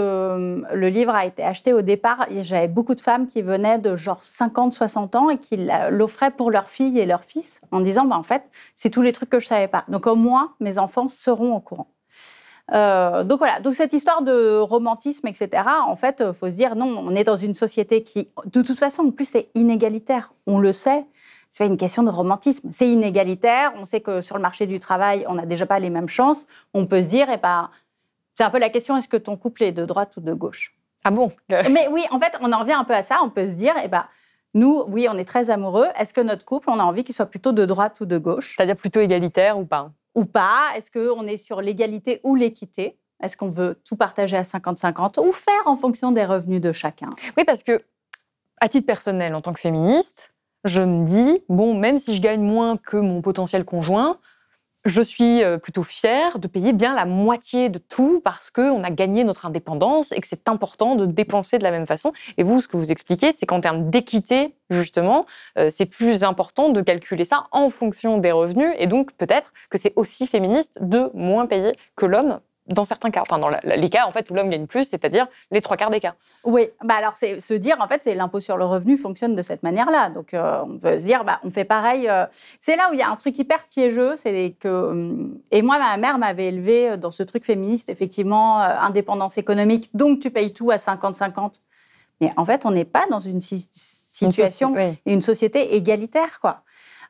Le livre a été acheté au départ. J'avais beaucoup de femmes qui venaient de genre 50, 60 ans et qui l'offraient pour leurs filles et leurs fils en disant bah, en fait, c'est tous les trucs que je ne savais pas. Donc au moins, mes enfants seront au courant. Euh, donc voilà, donc cette histoire de romantisme, etc., en fait, il faut se dire non, on est dans une société qui, de toute façon, en plus, c'est inégalitaire. On le sait. C'est pas une question de romantisme. C'est inégalitaire. On sait que sur le marché du travail, on n'a déjà pas les mêmes chances. On peut se dire, eh ben, c'est un peu la question est-ce que ton couple est de droite ou de gauche? Ah bon? Mais oui, en fait, on en revient un peu à ça. On peut se dire, eh ben, nous, oui, on est très amoureux. Est-ce que notre couple, on a envie qu'il soit plutôt de droite ou de gauche? C'est-à-dire plutôt égalitaire ou pas? Ou pas Est-ce qu'on est sur l'égalité ou l'équité? Est-ce qu'on veut tout partager à 50-50 ou faire en fonction des revenus de chacun? Oui, parce que, à titre personnel, en tant que féministe, je me dis, bon, même si je gagne moins que mon potentiel conjoint, je suis euh, plutôt fière de payer bien la moitié de tout parce qu'on a gagné notre indépendance et que c'est important de dépenser de la même façon. Et vous, ce que vous expliquez, c'est qu'en termes d'équité, justement, euh, c'est plus important de calculer ça en fonction des revenus. Et donc, peut-être que c'est aussi féministe de moins payer que l'homme dans certains cas, enfin dans les cas en fait où l'homme gagne plus, c'est-à-dire les trois quarts des cas. Oui, bah alors c'est se dire en fait c'est l'impôt sur le revenu fonctionne de cette manière-là, donc euh, on peut se dire bah on fait pareil. Euh, c'est là où il y a un truc hyper piégeux, c'est que hum, et moi ma mère m'avait élevé dans ce truc féministe effectivement euh, indépendance économique, donc tu payes tout à 50-50. Mais en fait on n'est pas dans une situation et une société égalitaire quoi.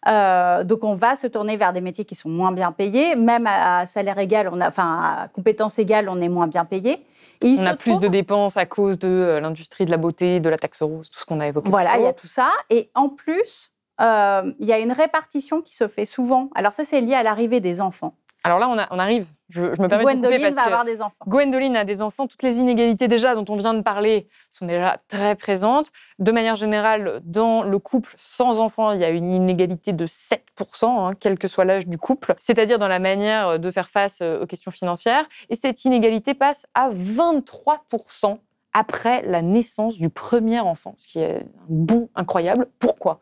Euh, donc, on va se tourner vers des métiers qui sont moins bien payés. Même à, salaire égal, on a, enfin, à compétence égale, on est moins bien payé. on a plus de dépenses à cause de euh, l'industrie de la beauté, de la taxe rose, tout ce qu'on a évoqué. Voilà, il y a tout ça. Et en plus, euh, il y a une répartition qui se fait souvent. Alors ça, c'est lié à l'arrivée des enfants. Alors là, on, arrive. Je, me permets Gwendoline de va avoir des enfants. Gwendoline a des enfants. Toutes les inégalités déjà dont on vient de parler sont déjà très présentes. De manière générale, dans le couple sans enfants, il y a une inégalité de 7%, hein, quel que soit l'âge du couple, c'est-à-dire dans la manière de faire face euh, aux questions financières. Et cette inégalité passe à 23% après la naissance du premier enfant, ce qui est un bond incroyable. Pourquoi?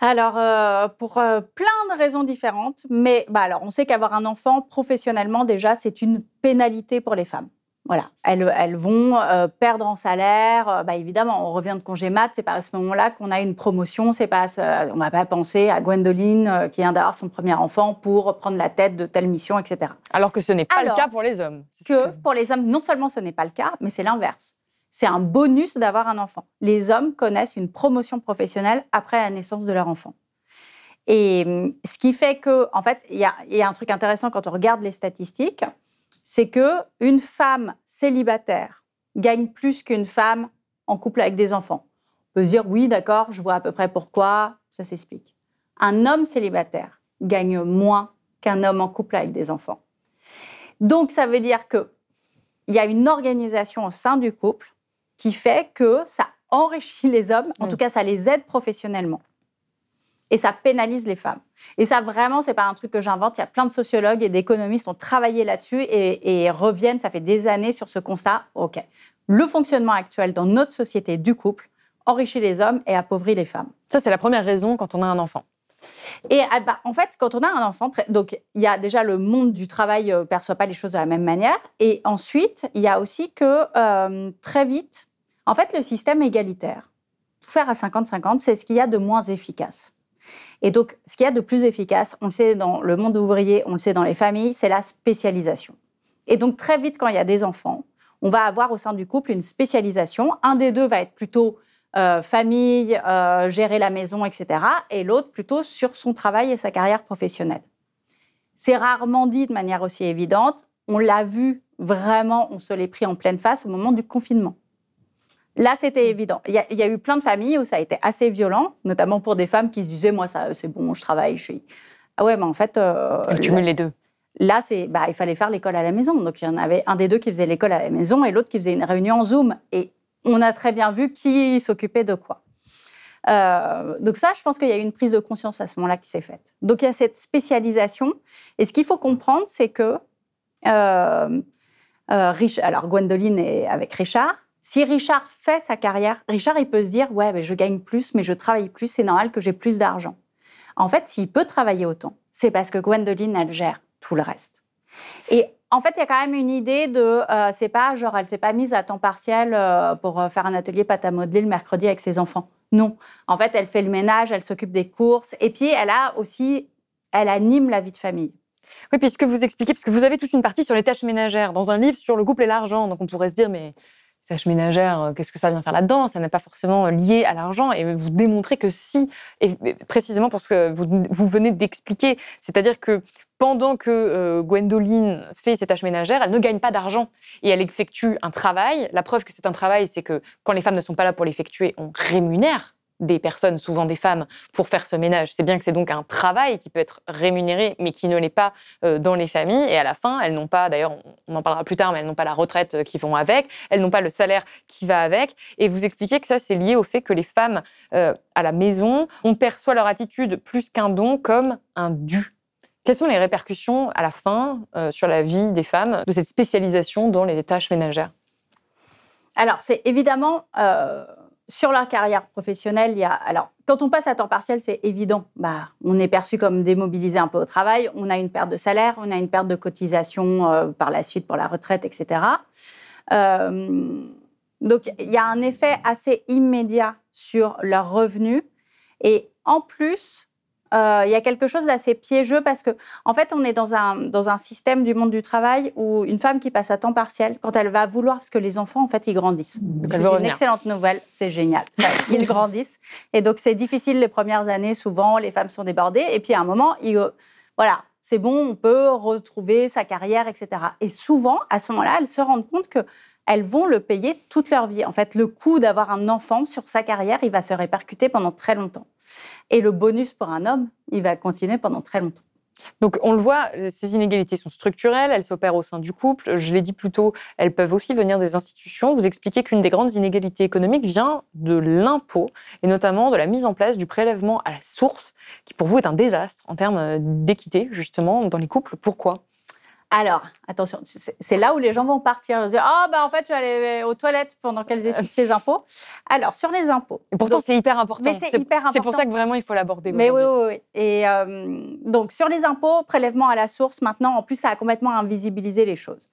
Alors, euh, pour euh, plein de raisons différentes, mais bah, alors, on sait qu'avoir un enfant professionnellement, déjà, c'est une pénalité pour les femmes. Voilà, elles, elles vont euh, perdre en salaire. bah, évidemment, on revient de congé mat, c'est pas à ce moment-là qu'on a une promotion. C'est pas, on va pas penser à Gwendoline qui vient d'avoir son premier enfant pour prendre la tête de telle mission, etc. Alors que ce n'est pas le cas pour les hommes. Que, que pour les hommes, non seulement ce n'est pas le cas, mais c'est l'inverse c'est un bonus d'avoir un enfant. Les hommes connaissent une promotion professionnelle après la naissance de leur enfant. Et hum, ce qui fait que, en fait, il y, a, un truc intéressant quand on regarde les statistiques, c'est que une femme célibataire gagne plus qu'une femme en couple avec des enfants. On peut se dire oui, d'accord, je vois à peu près pourquoi, ça s'explique. Un homme célibataire gagne moins qu'un homme en couple avec des enfants. Donc ça veut dire que il y a une organisation au sein du couple qui fait que ça enrichit les hommes, en mm. tout cas ça les aide professionnellement. Et ça pénalise les femmes. Et ça, vraiment, c'est pas un truc que j'invente. Il y a plein de sociologues et d'économistes qui ont travaillé là-dessus et, reviennent, ça fait des années, sur ce constat. OK, le fonctionnement actuel dans notre société du couple enrichit les hommes et appauvrit les femmes. Ça, c'est la première raison quand on a un enfant. Et ah bah, en fait, quand on a un enfant, donc il y a déjà le monde du travail ne euh, perçoit pas les choses de la même manière. Et ensuite, il y a aussi que euh, très vite, en fait, le système égalitaire, faire à 50-50, c'est ce qu'il y a de moins efficace. Et donc, ce qu'il y a de plus efficace, on le sait dans le monde ouvrier, on le sait dans les familles, c'est la spécialisation. Et donc, très vite, quand il y a des enfants, on va avoir au sein du couple une spécialisation. Un des deux va être plutôt euh, famille, euh, gérer la maison, etc. Et l'autre plutôt sur son travail et sa carrière professionnelle. C'est rarement dit de manière aussi évidente. On l'a vu vraiment, on se l'est pris en pleine face au moment du confinement. Là, c'était évident. Il y, a eu plein de familles où ça a été assez violent, notamment pour des femmes qui se disaient Moi, ça, c'est bon, je travaille, je suis. Ah ouais, mais en fait. Euh, Elle les deux. Là, c'est, bah, il fallait faire l'école à la maison. Donc, il y en avait un des deux qui faisait l'école à la maison et l'autre qui faisait une réunion en Zoom. Et on a très bien vu qui s'occupait de quoi. Euh, donc ça, je pense qu'il y a eu une prise de conscience à ce moment-là qui s'est faite. Donc il y a cette spécialisation. Et ce qu'il faut comprendre, c'est que euh, euh alors Gwendoline est avec Richard, si Richard fait sa carrière, Richard, il peut se dire, ouais, mais je gagne plus, mais je travaille plus, c'est normal que j'ai plus d'argent. En fait, s'il peut travailler autant, c'est parce que Gwendoline, elle gère tout le reste. Et en fait, il y a quand même une idée de, euh, c'est pas genre, elle s'est pas mise à temps partiel euh, pour euh, faire un atelier pâte à modeler le mercredi avec ses enfants. Non. En fait, elle fait le ménage, elle s'occupe des courses, et puis elle a aussi, elle anime la vie de famille. Oui, puisque vous expliquez, parce que vous avez toute une partie sur les tâches ménagères dans un livre sur le couple et l'argent, donc on pourrait se dire, mais tâches ménagères, qu'est-ce que ça vient faire là-dedans? Ça n'est pas forcément lié à l'argent. Et vous démontrez que si, et précisément pour ce que vous, venez d'expliquer, c'est-à-dire que pendant que euh, Gwendoline fait ses tâches ménagères, elle ne gagne pas d'argent et elle effectue un travail. La preuve que c'est un travail, c'est que quand les femmes ne sont pas là pour l'effectuer, on rémunère des personnes, souvent des femmes, pour faire ce ménage. C'est bien que c'est donc un travail qui peut être rémunéré, mais qui ne l'est pas euh, dans les familles. Et à la fin, elles n'ont pas, d'ailleurs, on en parlera plus tard, mais elles n'ont pas la retraite euh, qui vont avec, elles n'ont pas le salaire qui va avec. Et vous expliquez que ça, c'est lié au fait que les femmes à la maison, on perçoit leur attitude plus qu'un don comme un dû. Quelles sont les répercussions à la fin sur la vie des femmes de cette spécialisation dans les tâches ménagères? Alors, c'est évidemment sur leur carrière professionnelle. Alors, quand on passe à temps partiel, c'est évident. Bah, on est perçu comme démobilisé un peu au travail. On a une perte de salaire, on a une perte de cotisation euh, par la suite pour la retraite, etc. Euh, donc, il y a un effet assez immédiat sur leurs revenus. Et en plus, Euh, il y a quelque chose d'assez piégeux parce que, en fait, on est dans un, dans un système du monde du travail où une femme qui passe à temps partiel, quand elle va vouloir, parce que les enfants, en fait, ils grandissent. C'est une excellente nouvelle, c'est génial. ils grandissent. Et donc, c'est difficile les premières années, souvent, les femmes sont débordées. Et puis, à un moment, ils, voilà, c'est bon, on peut retrouver sa carrière, etc. Et souvent, à ce moment-là, elles se rendent compte que elles vont le payer toute leur vie. En fait, le coût d'avoir un enfant sur sa carrière, il va se répercuter pendant très longtemps. Et le bonus pour un homme, il va continuer pendant très longtemps. Donc on le voit, euh, ces inégalités sont structurelles, elles s'opèrent au sein du couple. Je l'ai dit plus tôt, elles peuvent aussi venir des institutions. Vous expliquez qu'une des grandes inégalités économiques vient de l'impôt, et notamment de la mise en place du prélèvement à la source, qui pour vous est un désastre en termes euh, d'équité, justement, dans les couples. Pourquoi? Alors, attention, c'est là où les gens vont partir. Ils vont dire Ah, ben en fait, je vais aller aux toilettes pendant qu'elles expliquent les impôts. Alors, sur les impôts. Et pourtant, c'est hyper important. Mais c'est hyper important. C'est pour ça que vraiment, il faut l'aborder. Mais oui, oui, oui. Et euh, donc, sur les impôts, prélèvement à la source, maintenant, en plus, ça a complètement invisibilisé les choses.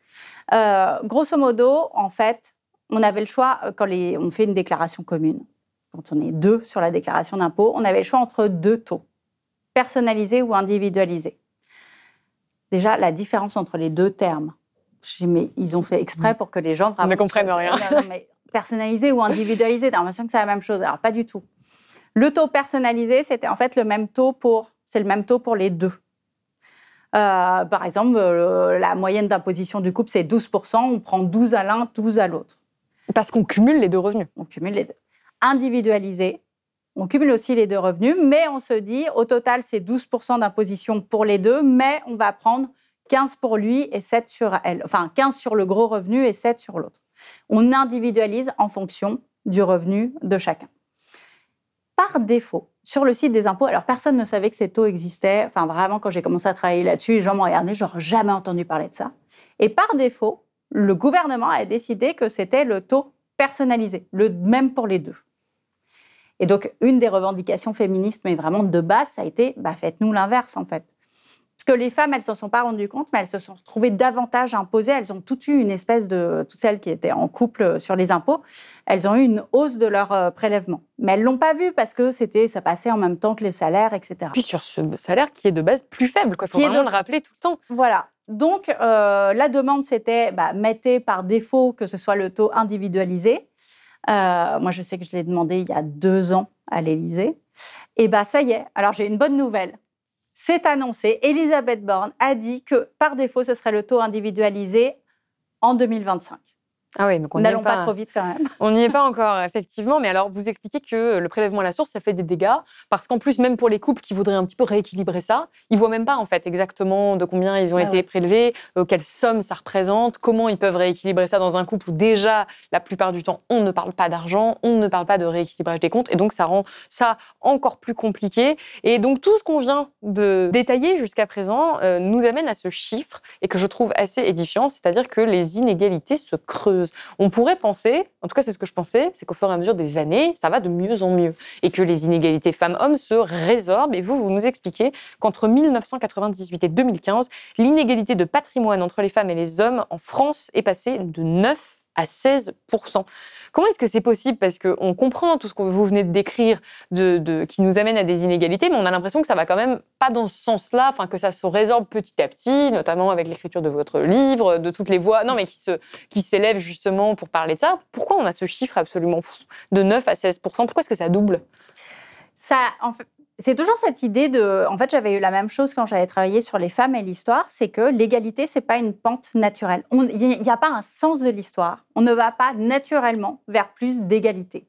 Euh, grosso modo, en fait, on avait le choix, euh, quand les, on fait une déclaration commune, quand on est deux sur la déclaration d'impôt, on avait le choix entre deux taux, personnalisé ou individualisé déjà la différence entre les deux termes. Mais ils ont fait exprès pour que les gens vraiment ne comprennent rien. personnalisé ou individualisé, j'ai l'impression que c'est la même chose. Alors pas du tout. Le taux personnalisé, c'était en fait le même taux pour, c'est le même taux pour les deux. Euh, par exemple, euh, la moyenne d'imposition du couple, c'est 12%. On prend 12 à l'un, 12 à l'autre. Parce qu'on cumule les deux revenus. On cumule les deux. Individualisé, on cumule aussi les deux revenus, mais on se dit, au total, c'est 12% d'imposition pour les deux, mais on va prendre 15 pour lui et 7 sur elle. Enfin, 15 sur le gros revenu et 7 sur l'autre. On individualise en fonction du revenu de chacun. Par défaut, sur le site des impôts, alors personne ne savait que ces taux existaient. Enfin, vraiment, quand j'ai commencé à travailler là-dessus, les gens m'ont regardé, j'aurais jamais entendu parler de ça. Et par défaut, le gouvernement a décidé que c'était le taux personnalisé, le même pour les deux. Et donc, une des revendications féministes, mais vraiment de base, ça a été bah, faites-nous l'inverse, en fait. Parce que les femmes, elles ne s'en sont pas rendues compte, mais elles se sont retrouvées davantage imposées. Elles ont toutes eu une espèce de. Toutes celles qui étaient en couple sur les impôts, elles ont eu une hausse de leur euh, prélèvement. Mais elles ne l'ont pas vu parce que c'était, ça passait en même temps que les salaires, etc. Puis sur ce salaire qui est de base plus faible, il faut vraiment le rappeler tout le temps. Voilà. Donc, euh, la demande, c'était bah, mettez par défaut que ce soit le taux individualisé. Euh, moi, je sais que je l'ai demandé il y a deux ans à l'Élysée. Et bien, bah, ça y est. Alors, j'ai une bonne nouvelle. C'est annoncé. Elisabeth Borne a dit que par défaut, ce serait le taux individualisé en 2025. Ah oui, donc on n'allons pas... trop vite quand même. On n'y est pas encore, effectivement. Mais alors, vous expliquez que le prélèvement à la source, ça fait des dégâts, parce qu'en plus, même pour les couples qui voudraient un petit peu rééquilibrer ça, ils voient même pas en fait exactement de combien ils ont ah été prélevés, euh, quelle somme ça représente, comment ils peuvent rééquilibrer ça dans un couple où déjà, la plupart du temps, on ne parle pas d'argent, on ne parle pas de rééquilibrage des comptes, et donc ça rend ça encore plus compliqué. Et donc tout ce qu'on vient de détailler jusqu'à présent euh, nous amène à ce chiffre et que je trouve assez édifiant, c'est-à-dire que les inégalités se creusent on pourrait penser, en tout cas c'est ce que je pensais, c'est qu'au fur et à mesure des années, ça va de mieux en mieux et que les inégalités femmes-hommes se résorbent. Et vous, vous nous expliquez qu'entre 1998 et 2015, l'inégalité de patrimoine entre les femmes et les hommes en France est passée de 9 à 16% Comment est-ce que c'est possible? Parce qu'on comprend tout ce que vous venez de décrire qui nous amène à des inégalités, mais on a l'impression que ça va quand même pas dans ce sens-là, enfin que ça se résorbe petit à petit, notamment avec l'écriture de votre livre, de toutes les voix, non mais qui se qui s'élèvent justement pour parler de ça. Pourquoi on a ce chiffre absolument fou de 9 à 16 Pourquoi est-ce que ça double? Ça, c'est toujours cette idée de. En fait, j'avais eu la même chose quand j'avais travaillé sur les femmes et l'histoire, c'est que l'égalité, c'est pas une pente naturelle. Il n'y a pas un sens de l'histoire. On ne va pas naturellement vers plus d'égalité.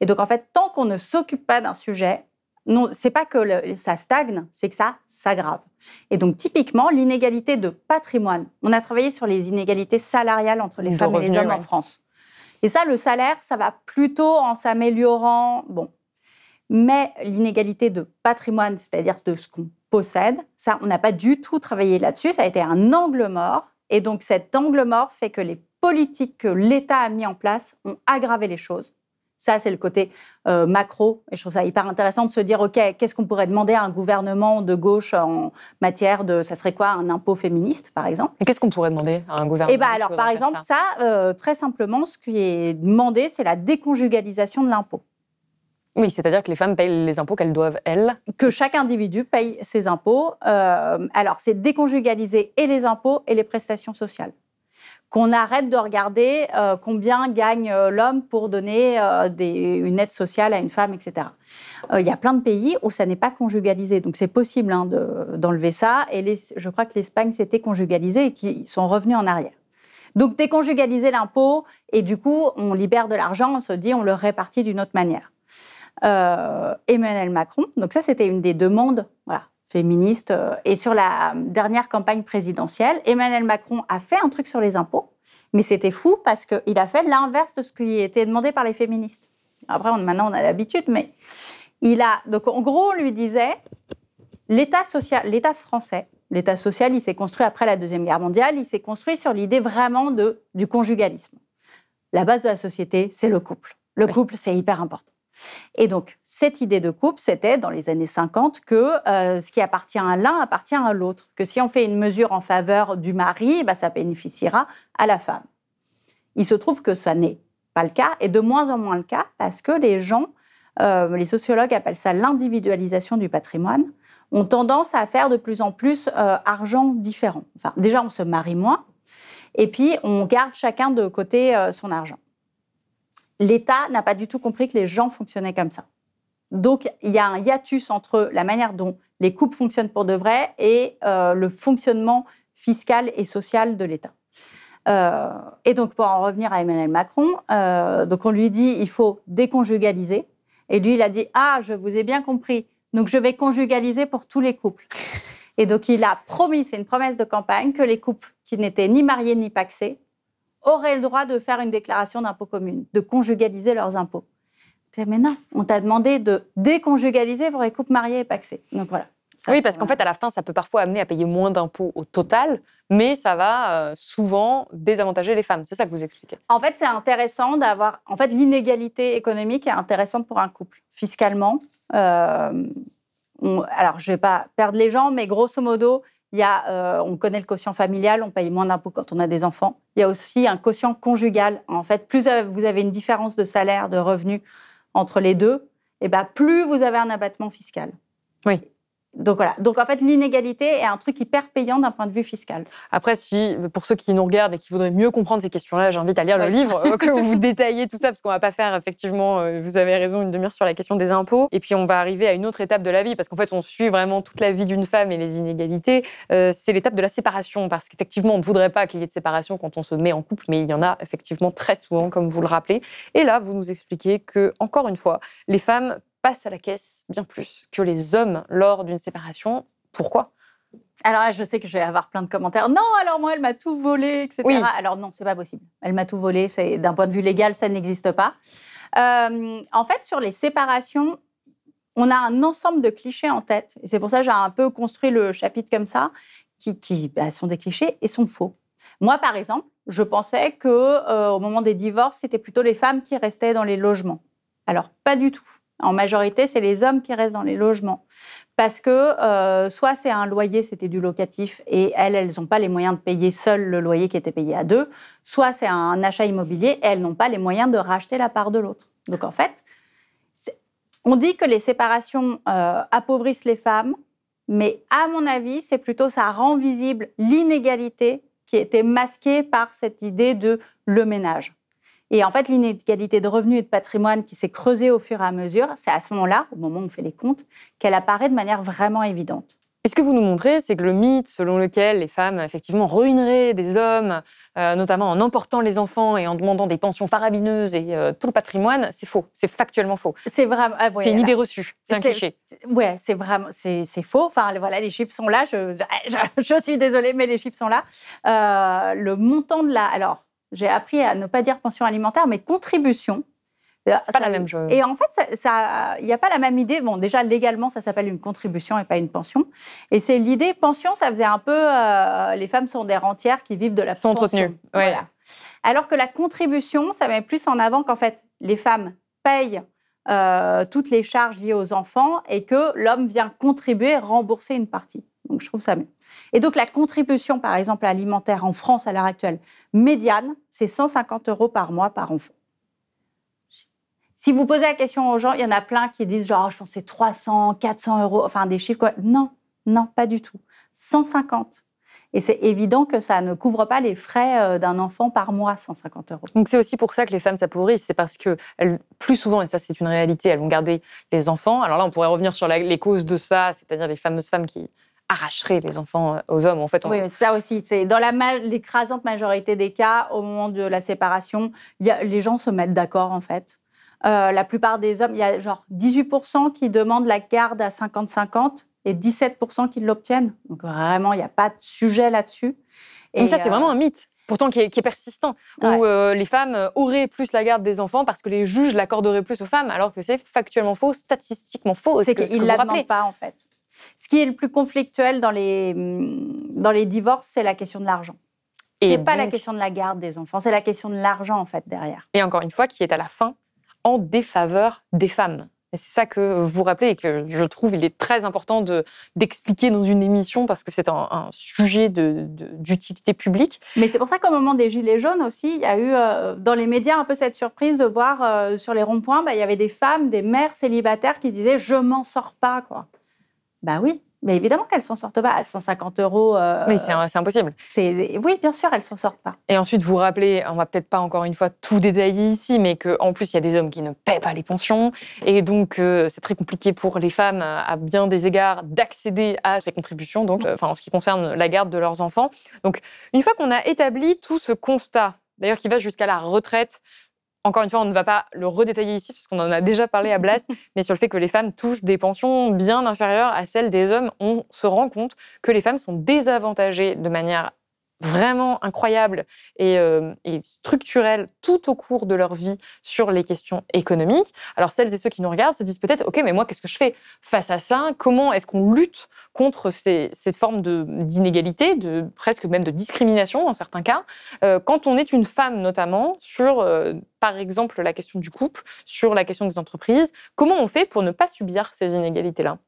Et donc, en fait, tant qu'on ne s'occupe pas d'un sujet, non, c'est pas que ça stagne, c'est que ça s'aggrave. Et donc, typiquement, l'inégalité de patrimoine. On a travaillé sur les inégalités salariales entre les femmes et les hommes en France. Et ça, le salaire, ça va plutôt en s'améliorant. Bon, mais l'inégalité de patrimoine, c'est-à-dire de ce qu'on possède, ça, on n'a pas du tout travaillé là-dessus. Ça a été un angle mort. Et donc, cet angle mort fait que les politiques que l'État a mis en place ont aggravé les choses. Ça, c'est le côté euh, macro. Et je trouve ça hyper intéressant de se dire, OK, qu'est-ce qu'on pourrait demander à un gouvernement de gauche en matière de, ça serait quoi, un impôt féministe, par exemple? Et qu'est-ce qu'on pourrait demander à un gouvernement Eh bien, alors, par exemple, ça, euh, très simplement, ce qui est demandé, c'est la déconjugalisation de l'impôt. Oui, c'est-à-dire que les femmes payent les impôts qu'elles doivent, elles. Que chaque individu paye ses impôts. Euh, alors, c'est déconjugaliser et les impôts et les prestations sociales qu'on arrête de regarder euh, combien gagne euh, l'homme pour donner une aide sociale à une femme, etc. Il y a plein de pays où ça n'est pas conjugalisé, donc c'est possible hein, d'enlever ça. Et je crois que l'Espagne s'était conjugalisé et qu'ils sont revenus en arrière. Donc déconjugaliser l'impôt et du coup on libère de l'argent, on se dit on le répartit d'une autre manière. Emmanuel Macron, donc ça c'était une des demandes voilà, féministe. Euh, et sur la dernière campagne présidentielle, Emmanuel Macron a fait un truc sur les impôts, mais c'était fou parce qu'il a fait l'inverse de ce qui était demandé par les féministes. Après, maintenant, on a l'habitude, mais il a. Donc, en gros, on lui disait l'État social, l'État français, l'État social, il s'est construit après la Deuxième Guerre mondiale, il s'est construit sur l'idée vraiment de, du conjugalisme. La base de la société, c'est le couple. Le couple, c'est hyper important. Et donc, cette idée de couple, c'était dans les années 50 que euh, ce qui appartient à l'un appartient à l'autre. Que si on fait une mesure en faveur du mari, bah, ça bénéficiera à la femme. Il se trouve que ça n'est pas le cas, et de moins en moins le cas, parce que les gens, euh, les sociologues appellent ça l'individualisation du patrimoine, ont tendance à faire de plus en plus euh, argent différent. Enfin, déjà, on se marie moins, et puis on garde chacun de côté son argent l'État n'a pas du tout compris que les gens fonctionnaient comme ça. Donc, il y a un hiatus entre la manière dont les couples fonctionnent pour de vrai et euh, le fonctionnement fiscal et social de l'État. Euh, et donc, pour en revenir à Emmanuel Macron, euh, donc on lui dit il faut déconjugaliser. Et lui, il a dit Ah, je vous ai bien compris. Donc, je vais conjugaliser pour tous les couples. Et donc, il a promis, c'est une promesse de campagne, que les couples qui n'étaient ni mariés ni paxés auraient le droit de faire une déclaration d'impôt commune, de conjugaliser leurs impôts. Mais non, on t'a demandé de déconjugaliser pour les couples mariés et paxés. Donc voilà. oui, parce qu'en fait, à la fin, ça peut parfois amener à payer moins d'impôts au total, mais ça va euh, souvent désavantager les femmes. C'est ça que vous expliquez. En fait, c'est intéressant d'avoir. En fait, l'inégalité économique est intéressante pour un couple fiscalement. Euh, alors, je ne vais pas perdre les gens, mais grosso modo, il y a, euh, on connaît le quotient familial, on paye moins d'impôts quand on a des enfants. Il y a aussi un quotient conjugal. En fait, plus vous avez une différence de salaire, de revenus entre les deux, et ben plus vous avez un abattement fiscal. Oui. Donc voilà. Donc en fait, l'inégalité est un truc hyper payant d'un point de vue fiscal. Après, si pour ceux qui nous regardent et qui voudraient mieux comprendre ces questions-là, j'invite à lire le livre euh, que vous détaillez tout ça, parce qu'on va pas faire effectivement. Euh, vous avez raison, une demi-heure sur la question des impôts. Et puis on va arriver à une autre étape de la vie, parce qu'en fait, on suit vraiment toute la vie d'une femme et les inégalités. Euh, c'est l'étape de la séparation, parce qu'effectivement, on ne voudrait pas qu'il y ait de séparation quand on se met en couple, mais il y en a effectivement très souvent, comme vous le rappelez. Et là, vous nous expliquez que encore une fois, les femmes passe à la caisse bien plus que les hommes lors d'une séparation. Pourquoi? Alors je sais que je vais avoir plein de commentaires. Non, alors moi, elle m'a tout volé, etc. Alors non, c'est pas possible. Elle m'a tout volé. C'est d'un point de vue légal, ça n'existe pas. Euh, en fait, sur les séparations, on a un ensemble de clichés en tête. Et c'est pour ça que j'ai un peu construit le chapitre comme ça, qui, bah, sont des clichés et sont faux. Moi, par exemple, je pensais que euh, au moment des divorces, c'était plutôt les femmes qui restaient dans les logements. Alors pas du tout. En majorité, c'est les hommes qui restent dans les logements. Parce que euh, soit c'est un loyer, c'était du locatif, et elles, elles n'ont pas les moyens de payer seules le loyer qui était payé à deux, soit c'est un achat immobilier, elles n'ont pas les moyens de racheter la part de l'autre. Donc en fait, on dit que les séparations euh, appauvrissent les femmes, mais à mon avis, c'est plutôt ça rend visible l'inégalité qui était masquée par cette idée de le ménage. Et en fait, l'inégalité de revenus et de patrimoine qui s'est creusée au fur et à mesure, c'est à ce moment-là, au moment où on fait les comptes, qu'elle apparaît de manière vraiment évidente. Et ce que vous nous montrez, c'est que le mythe selon lequel les femmes effectivement ruineraient des hommes, euh, notamment en emportant les enfants et en demandant des pensions faramineuses et euh, tout le patrimoine, c'est faux. C'est factuellement faux. C'est vraiment. Ah, c'est une idée reçue. C'est un cliché. Ouais, c'est vraiment, c'est faux. Enfin, voilà, les chiffres sont là. Je, je, suis désolée, mais les chiffres sont là. Euh, le montant de la, alors j'ai appris à ne pas dire pension alimentaire, mais contribution. C'est pas la même chose. Et en fait, ça, il n'y a pas la même idée. Bon, déjà légalement, ça s'appelle une contribution et pas une pension. Et c'est l'idée pension, ça faisait un peu euh, les femmes sont des rentières qui vivent de la sont pension. entretenues. Voilà. Alors que la contribution, ça met plus en avant qu'en fait les femmes payent euh, toutes les charges liées aux enfants et que l'homme vient contribuer, rembourser une partie. Donc je trouve ça mieux. Et donc la contribution, par exemple, alimentaire en France à l'heure actuelle, médiane, c'est 150 euros par mois par enfant. Si vous posez la question aux gens, il y en a plein qui disent genre, je pense c'est 300, 400 euros, enfin des chiffres. Quoi. Non, non, pas du tout. 150. Et c'est évident que ça ne couvre pas les frais euh, d'un enfant par mois, 150 euros. Donc c'est aussi pour ça que les femmes s'appauvrissent, c'est parce que elles, plus souvent, et ça c'est une réalité, elles vont garder les enfants. Alors là, on pourrait revenir sur les causes de ça, c'est-à-dire les fameuses femmes qui arracheraient les enfants euh, aux hommes. En fait, Oui, ça aussi. C'est dans l'écrasante majorité des cas, au moment de la séparation, y a, les gens se mettent d'accord en fait. Euh, la plupart des hommes, il y a genre 18% qui demandent la garde à 50-50 et 17% qui l'obtiennent. Donc vraiment, il n'y a pas de sujet là-dessus. Et ça, c'est vraiment euh, un mythe pourtant qui est, persistant, où euh, les femmes auraient plus la garde des enfants parce que les juges l'accorderaient plus aux femmes, alors que c'est factuellement faux, statistiquement faux. C'est qu'ils ne la demandent pas, en fait. Ce qui est le plus conflictuel dans les, hum, dans les divorces, c'est la question de l'argent. Et n'est pas la question de la garde des enfants, c'est la question de l'argent, en fait, derrière. Et encore une fois, qui est à la fin en défaveur des femmes. Et c'est ça que vous rappelez et que je trouve il est très important d'expliquer dans une émission parce que c'est un, sujet d'utilité publique. Mais c'est pour ça qu'au moment des Gilets jaunes aussi, il y a eu euh, dans les médias un peu cette surprise de voir euh, sur les ronds-points, bah, il y avait des femmes, des mères célibataires qui disaient « je m'en sors pas ». quoi. Bah oui, mais évidemment qu'elles s'en sortent pas à 150 euros. Euh, oui, c'est impossible. Oui, bien sûr, elles s'en sortent pas. Et ensuite, vous rappelez, on va peut-être pas encore une fois tout détailler ici, mais qu'en plus, il y a des hommes qui ne paient pas les pensions. Et donc, euh, c'est très compliqué pour les femmes, à bien des égards, d'accéder à ces contributions, donc, euh, en ce qui concerne la garde de leurs enfants. Donc, une fois qu'on a établi tout ce constat, d'ailleurs qui va jusqu'à la retraite, encore une fois, on ne va pas le redétailler ici, puisqu'on en a déjà parlé à Blas, mais sur le fait que les femmes touchent des pensions bien inférieures à celles des hommes, on se rend compte que les femmes sont désavantagées de manière vraiment incroyable euh, et, structurelle tout au cours de leur vie sur les questions économiques. Alors celles et ceux qui nous regardent se disent peut-être, OK, mais moi, qu'est-ce que je fais face à ça? Comment est-ce qu'on lutte contre ces, cette forme d'inégalité, de, presque même de discrimination dans certains cas, euh, quand on est une femme notamment, sur, euh, par exemple, la question du couple, sur la question des entreprises Comment on fait pour ne pas subir ces inégalités-là?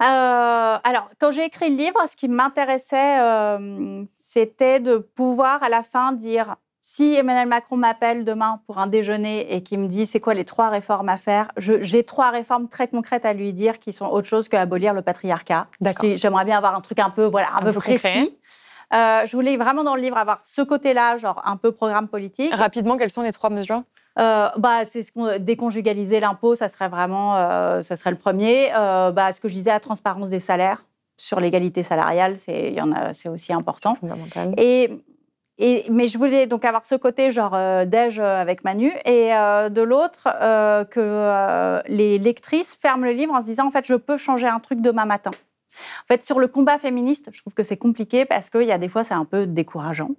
Euh, alors, quand j'ai écrit le livre, ce qui m'intéressait, euh, c'était de pouvoir à la fin dire si Emmanuel Macron m'appelle demain pour un déjeuner et qu'il me dit c'est quoi les trois réformes à faire, j'ai trois réformes très concrètes à lui dire qui sont autre chose qu'abolir le patriarcat. J'aimerais bien avoir un truc un peu, voilà, un, peu, précis. Euh, je voulais vraiment dans le livre avoir ce côté-là, genre un peu programme politique. Rapidement, quelles sont les trois mesures? Euh, bah, c'est ce déconjugaliser l'impôt, ça serait vraiment, euh, ça serait le premier. Euh, bah, ce que je disais, la transparence des salaires sur l'égalité salariale, c'est, y en a, c'est aussi important. Et, et, mais je voulais donc avoir ce côté genre déj avec Manu et de l'autre que les lectrices ferment le livre en se disant en fait je peux changer un truc demain matin. En fait, sur le combat féministe, je trouve que c'est compliqué parce qu'il y a des fois, c'est un peu décourageant.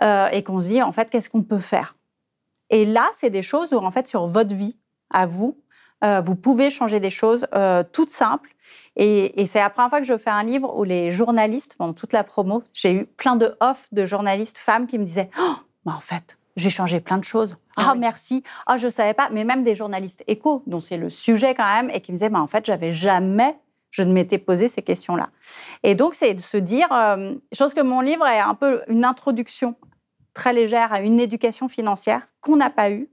et qu'on se dit, en fait, qu'est-ce qu'on peut faire? Et là, c'est des choses où, en fait, sur votre vie, à vous, euh, vous pouvez changer des choses euh, toutes simples. Et, c'est la première fois que je fais un livre où les journalistes, pendant toute la promo, j'ai eu plein de off de journalistes femmes qui me disaient oh, bah, En fait, j'ai changé plein de choses. Ah, oh, merci. Ah, oh, je ne savais pas. Mais même des journalistes éco, dont c'est le sujet quand même, et qui me disaient bah, En fait, j'avais jamais je ne m'étais posé ces questions-là. Et donc, c'est de se dire, euh, je pense que mon livre est un peu une introduction très légère à une éducation financière qu'on n'a pas eue,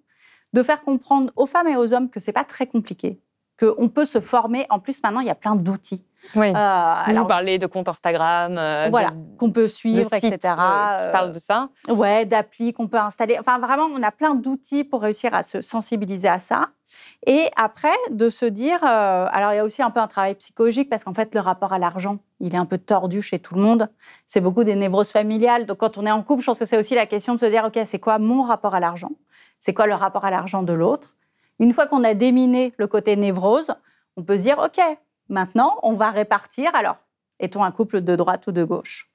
de faire comprendre aux femmes et aux hommes que c'est pas très compliqué, qu'on peut se former. En plus, maintenant, il y a plein d'outils. Oui. Euh, Vous parlez de comptes Instagram. Euh, voilà, qu'on peut suivre, etc. Euh, qui parle de ça. Ouais, d'applis qu'on peut installer. Enfin, vraiment, on a plein d'outils pour réussir à se sensibiliser à ça. Et après, de se dire. alors, il y a aussi un peu un travail psychologique parce qu'en fait, le rapport à l'argent, il est un peu tordu chez tout le monde. C'est beaucoup des névroses familiales. Donc, quand on est en couple, je pense que c'est aussi la question de se dire OK, c'est quoi mon rapport à l'argent? C'est quoi le rapport à l'argent de l'autre? Une fois qu'on a déminé le côté névrose, on peut se dire OK, Maintenant, on va répartir. Alors, est-on un couple de droite ou de gauche?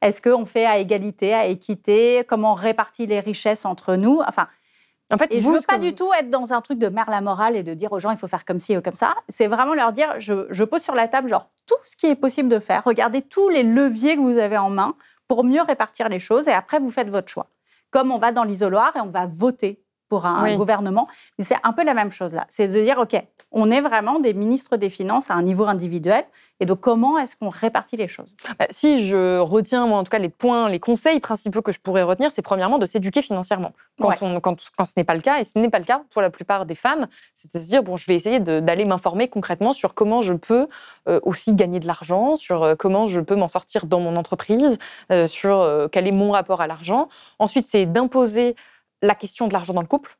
Est-ce qu'on fait à égalité, à équité? Comment on répartit les richesses entre nous? Enfin, en fait, et je ne veux pas du tout être dans un truc de mère la morale et de dire aux gens il faut faire comme ci ou comme ça. C'est vraiment leur dire je, pose sur la table genre tout ce qui est possible de faire. Regardez tous les leviers que vous avez en main pour mieux répartir les choses et après vous faites votre choix. Comme on va dans l'isoloir et on va voter pour un gouvernement. Mais c'est un peu la même chose là. C'est de dire, OK, on est vraiment des ministres des Finances à un niveau individuel. Et donc, comment est-ce qu'on répartit les choses? Bah, Si je retiens, moi, en tout cas, les points, les conseils principaux que je pourrais retenir, c'est premièrement de s'éduquer financièrement. Quand, quand, quand ce n'est pas le cas, et ce n'est pas le cas pour la plupart des femmes, c'est de se dire, bon, je vais essayer d'aller m'informer concrètement sur comment je peux euh, aussi gagner de l'argent, sur euh, comment je peux m'en sortir dans mon entreprise, euh, sur quel est mon rapport à l'argent. Ensuite, c'est d'imposer la question de l'argent dans le couple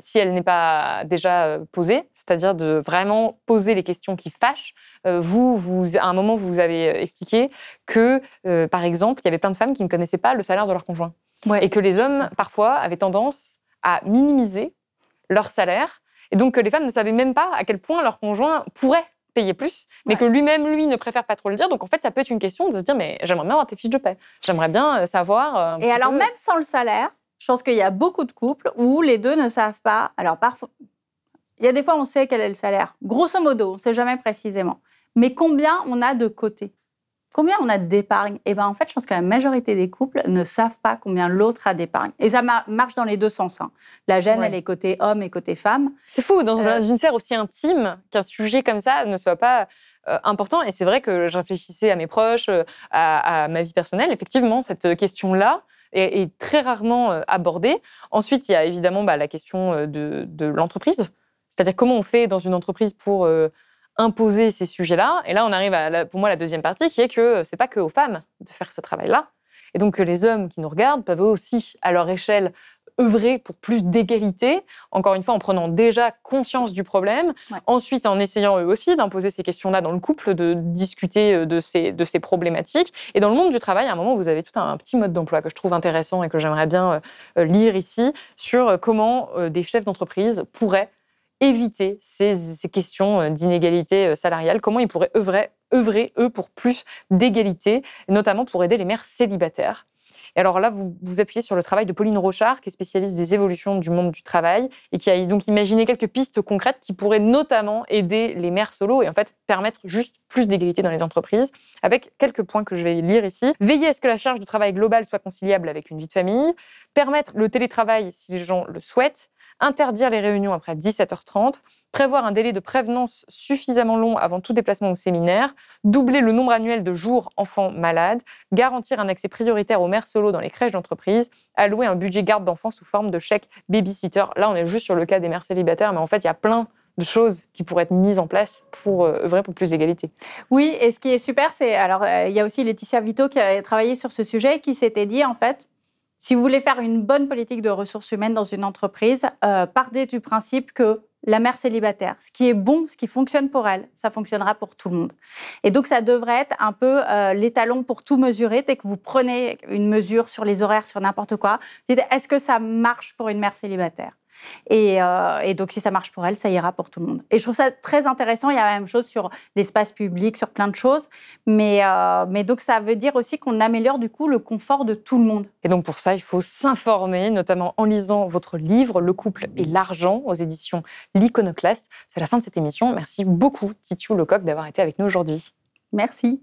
si, elle n'est pas déjà euh, posée, c'est-à-dire de vraiment poser les questions qui fâchent. Euh, vous, vous, à un moment, vous avez euh, expliqué que, par exemple, il y avait plein de femmes qui ne connaissaient pas le salaire de leur conjoint. Et que les hommes, parfois, avaient tendance à minimiser leur salaire. Et donc que les femmes ne savaient même pas à quel point leur conjoint pourrait payer plus, mais que lui-même, lui, ne préfère pas trop le dire. Donc en fait, ça peut être une question de se dire, mais j'aimerais bien avoir tes fiches de paie. J'aimerais bien savoir. Et alors, même sans le salaire, je pense qu'il y a beaucoup de couples où les deux ne savent pas. Alors, parfois, il y a des fois, on sait quel est le salaire. Grosso modo, on ne sait jamais précisément. Mais combien on a de côté Combien on a d'épargne? Eh bien, en fait, je pense que la majorité des couples ne savent pas combien l'autre a d'épargne. Et ça marche dans les deux sens. Hein. La gêne, elle est côté homme et côté femme. C'est fou, dans euh, une sphère aussi intime, qu'un sujet comme ça ne soit pas euh, important. Et c'est vrai que je réfléchissais à mes proches, euh, à, à ma vie personnelle. Effectivement, cette question-là, est, très rarement euh, abordée. Ensuite, il y a évidemment bah, la question euh, de, l'entreprise, c'est-à-dire comment on fait dans une entreprise pour euh, imposer ces sujets-là. Et là, on arrive à, pour moi, la deuxième partie, qui est que c'est pas que aux femmes de faire ce travail-là, et donc que les hommes qui nous regardent peuvent aussi, à leur échelle, œuvrer pour plus d'égalité, encore une fois en prenant déjà conscience du problème, ensuite en essayant eux aussi d'imposer ces questions-là dans le couple, de discuter euh, de ces, de ces problématiques. Et dans le monde du travail, à un moment, vous avez tout un petit mode d'emploi que je trouve intéressant et que j'aimerais bien euh, euh, lire ici sur comment des chefs d'entreprise pourraient éviter ces, ces questions d'inégalité salariale, comment ils pourraient œuvrer, œuvrer, eux, pour plus d'égalité, notamment pour aider les mères célibataires. Et alors là, vous vous appuyez sur le travail de Pauline Rochard, qui est spécialiste des évolutions du monde du travail et qui a donc imaginé quelques pistes concrètes qui pourraient notamment aider les mères solo et en fait permettre juste plus d'égalité dans les entreprises, avec quelques points que je vais lire ici. Veiller à ce que la charge de travail globale soit conciliable avec une vie de famille, permettre le télétravail si les gens le souhaitent, interdire les réunions après 17h30, prévoir un délai de prévenance suffisamment long avant tout déplacement au séminaire, doubler le nombre annuel de jours enfants malades, garantir un accès prioritaire aux mères dans les crèches d'entreprise, allouer un budget garde d'enfants sous forme de chèque babysitter. Là, on est juste sur le cas des mères célibataires, mais en fait, il y a plein de choses qui pourraient être mises en place pour euh, œuvrer pour plus d'égalité. Oui, et ce qui est super, c'est alors euh, il y a aussi Laetitia Vito qui a travaillé sur ce sujet, qui s'était dit en fait, si vous voulez faire une bonne politique de ressources humaines dans une entreprise, euh, partez du principe que la mère célibataire, ce qui est bon, ce qui fonctionne pour elle, ça fonctionnera pour tout le monde. Et donc, ça devrait être un peu euh, l'étalon pour tout mesurer. Dès que vous prenez une mesure sur les horaires, sur n'importe quoi, dites est-ce que ça marche pour une mère célibataire? Euh, et, donc, si ça marche pour elle, ça ira pour tout le monde. Et je trouve ça très intéressant. Il y a la même chose sur l'espace public, sur plein de choses. Mais, euh, mais donc, ça veut dire aussi qu'on améliore du coup le confort de tout le monde. Et donc, pour ça, il faut s'informer, notamment en lisant votre livre Le couple et l'argent aux éditions L'Iconoclaste. C'est la fin de cette émission. Merci beaucoup, Titiou Lecoq, d'avoir été avec nous aujourd'hui. Merci.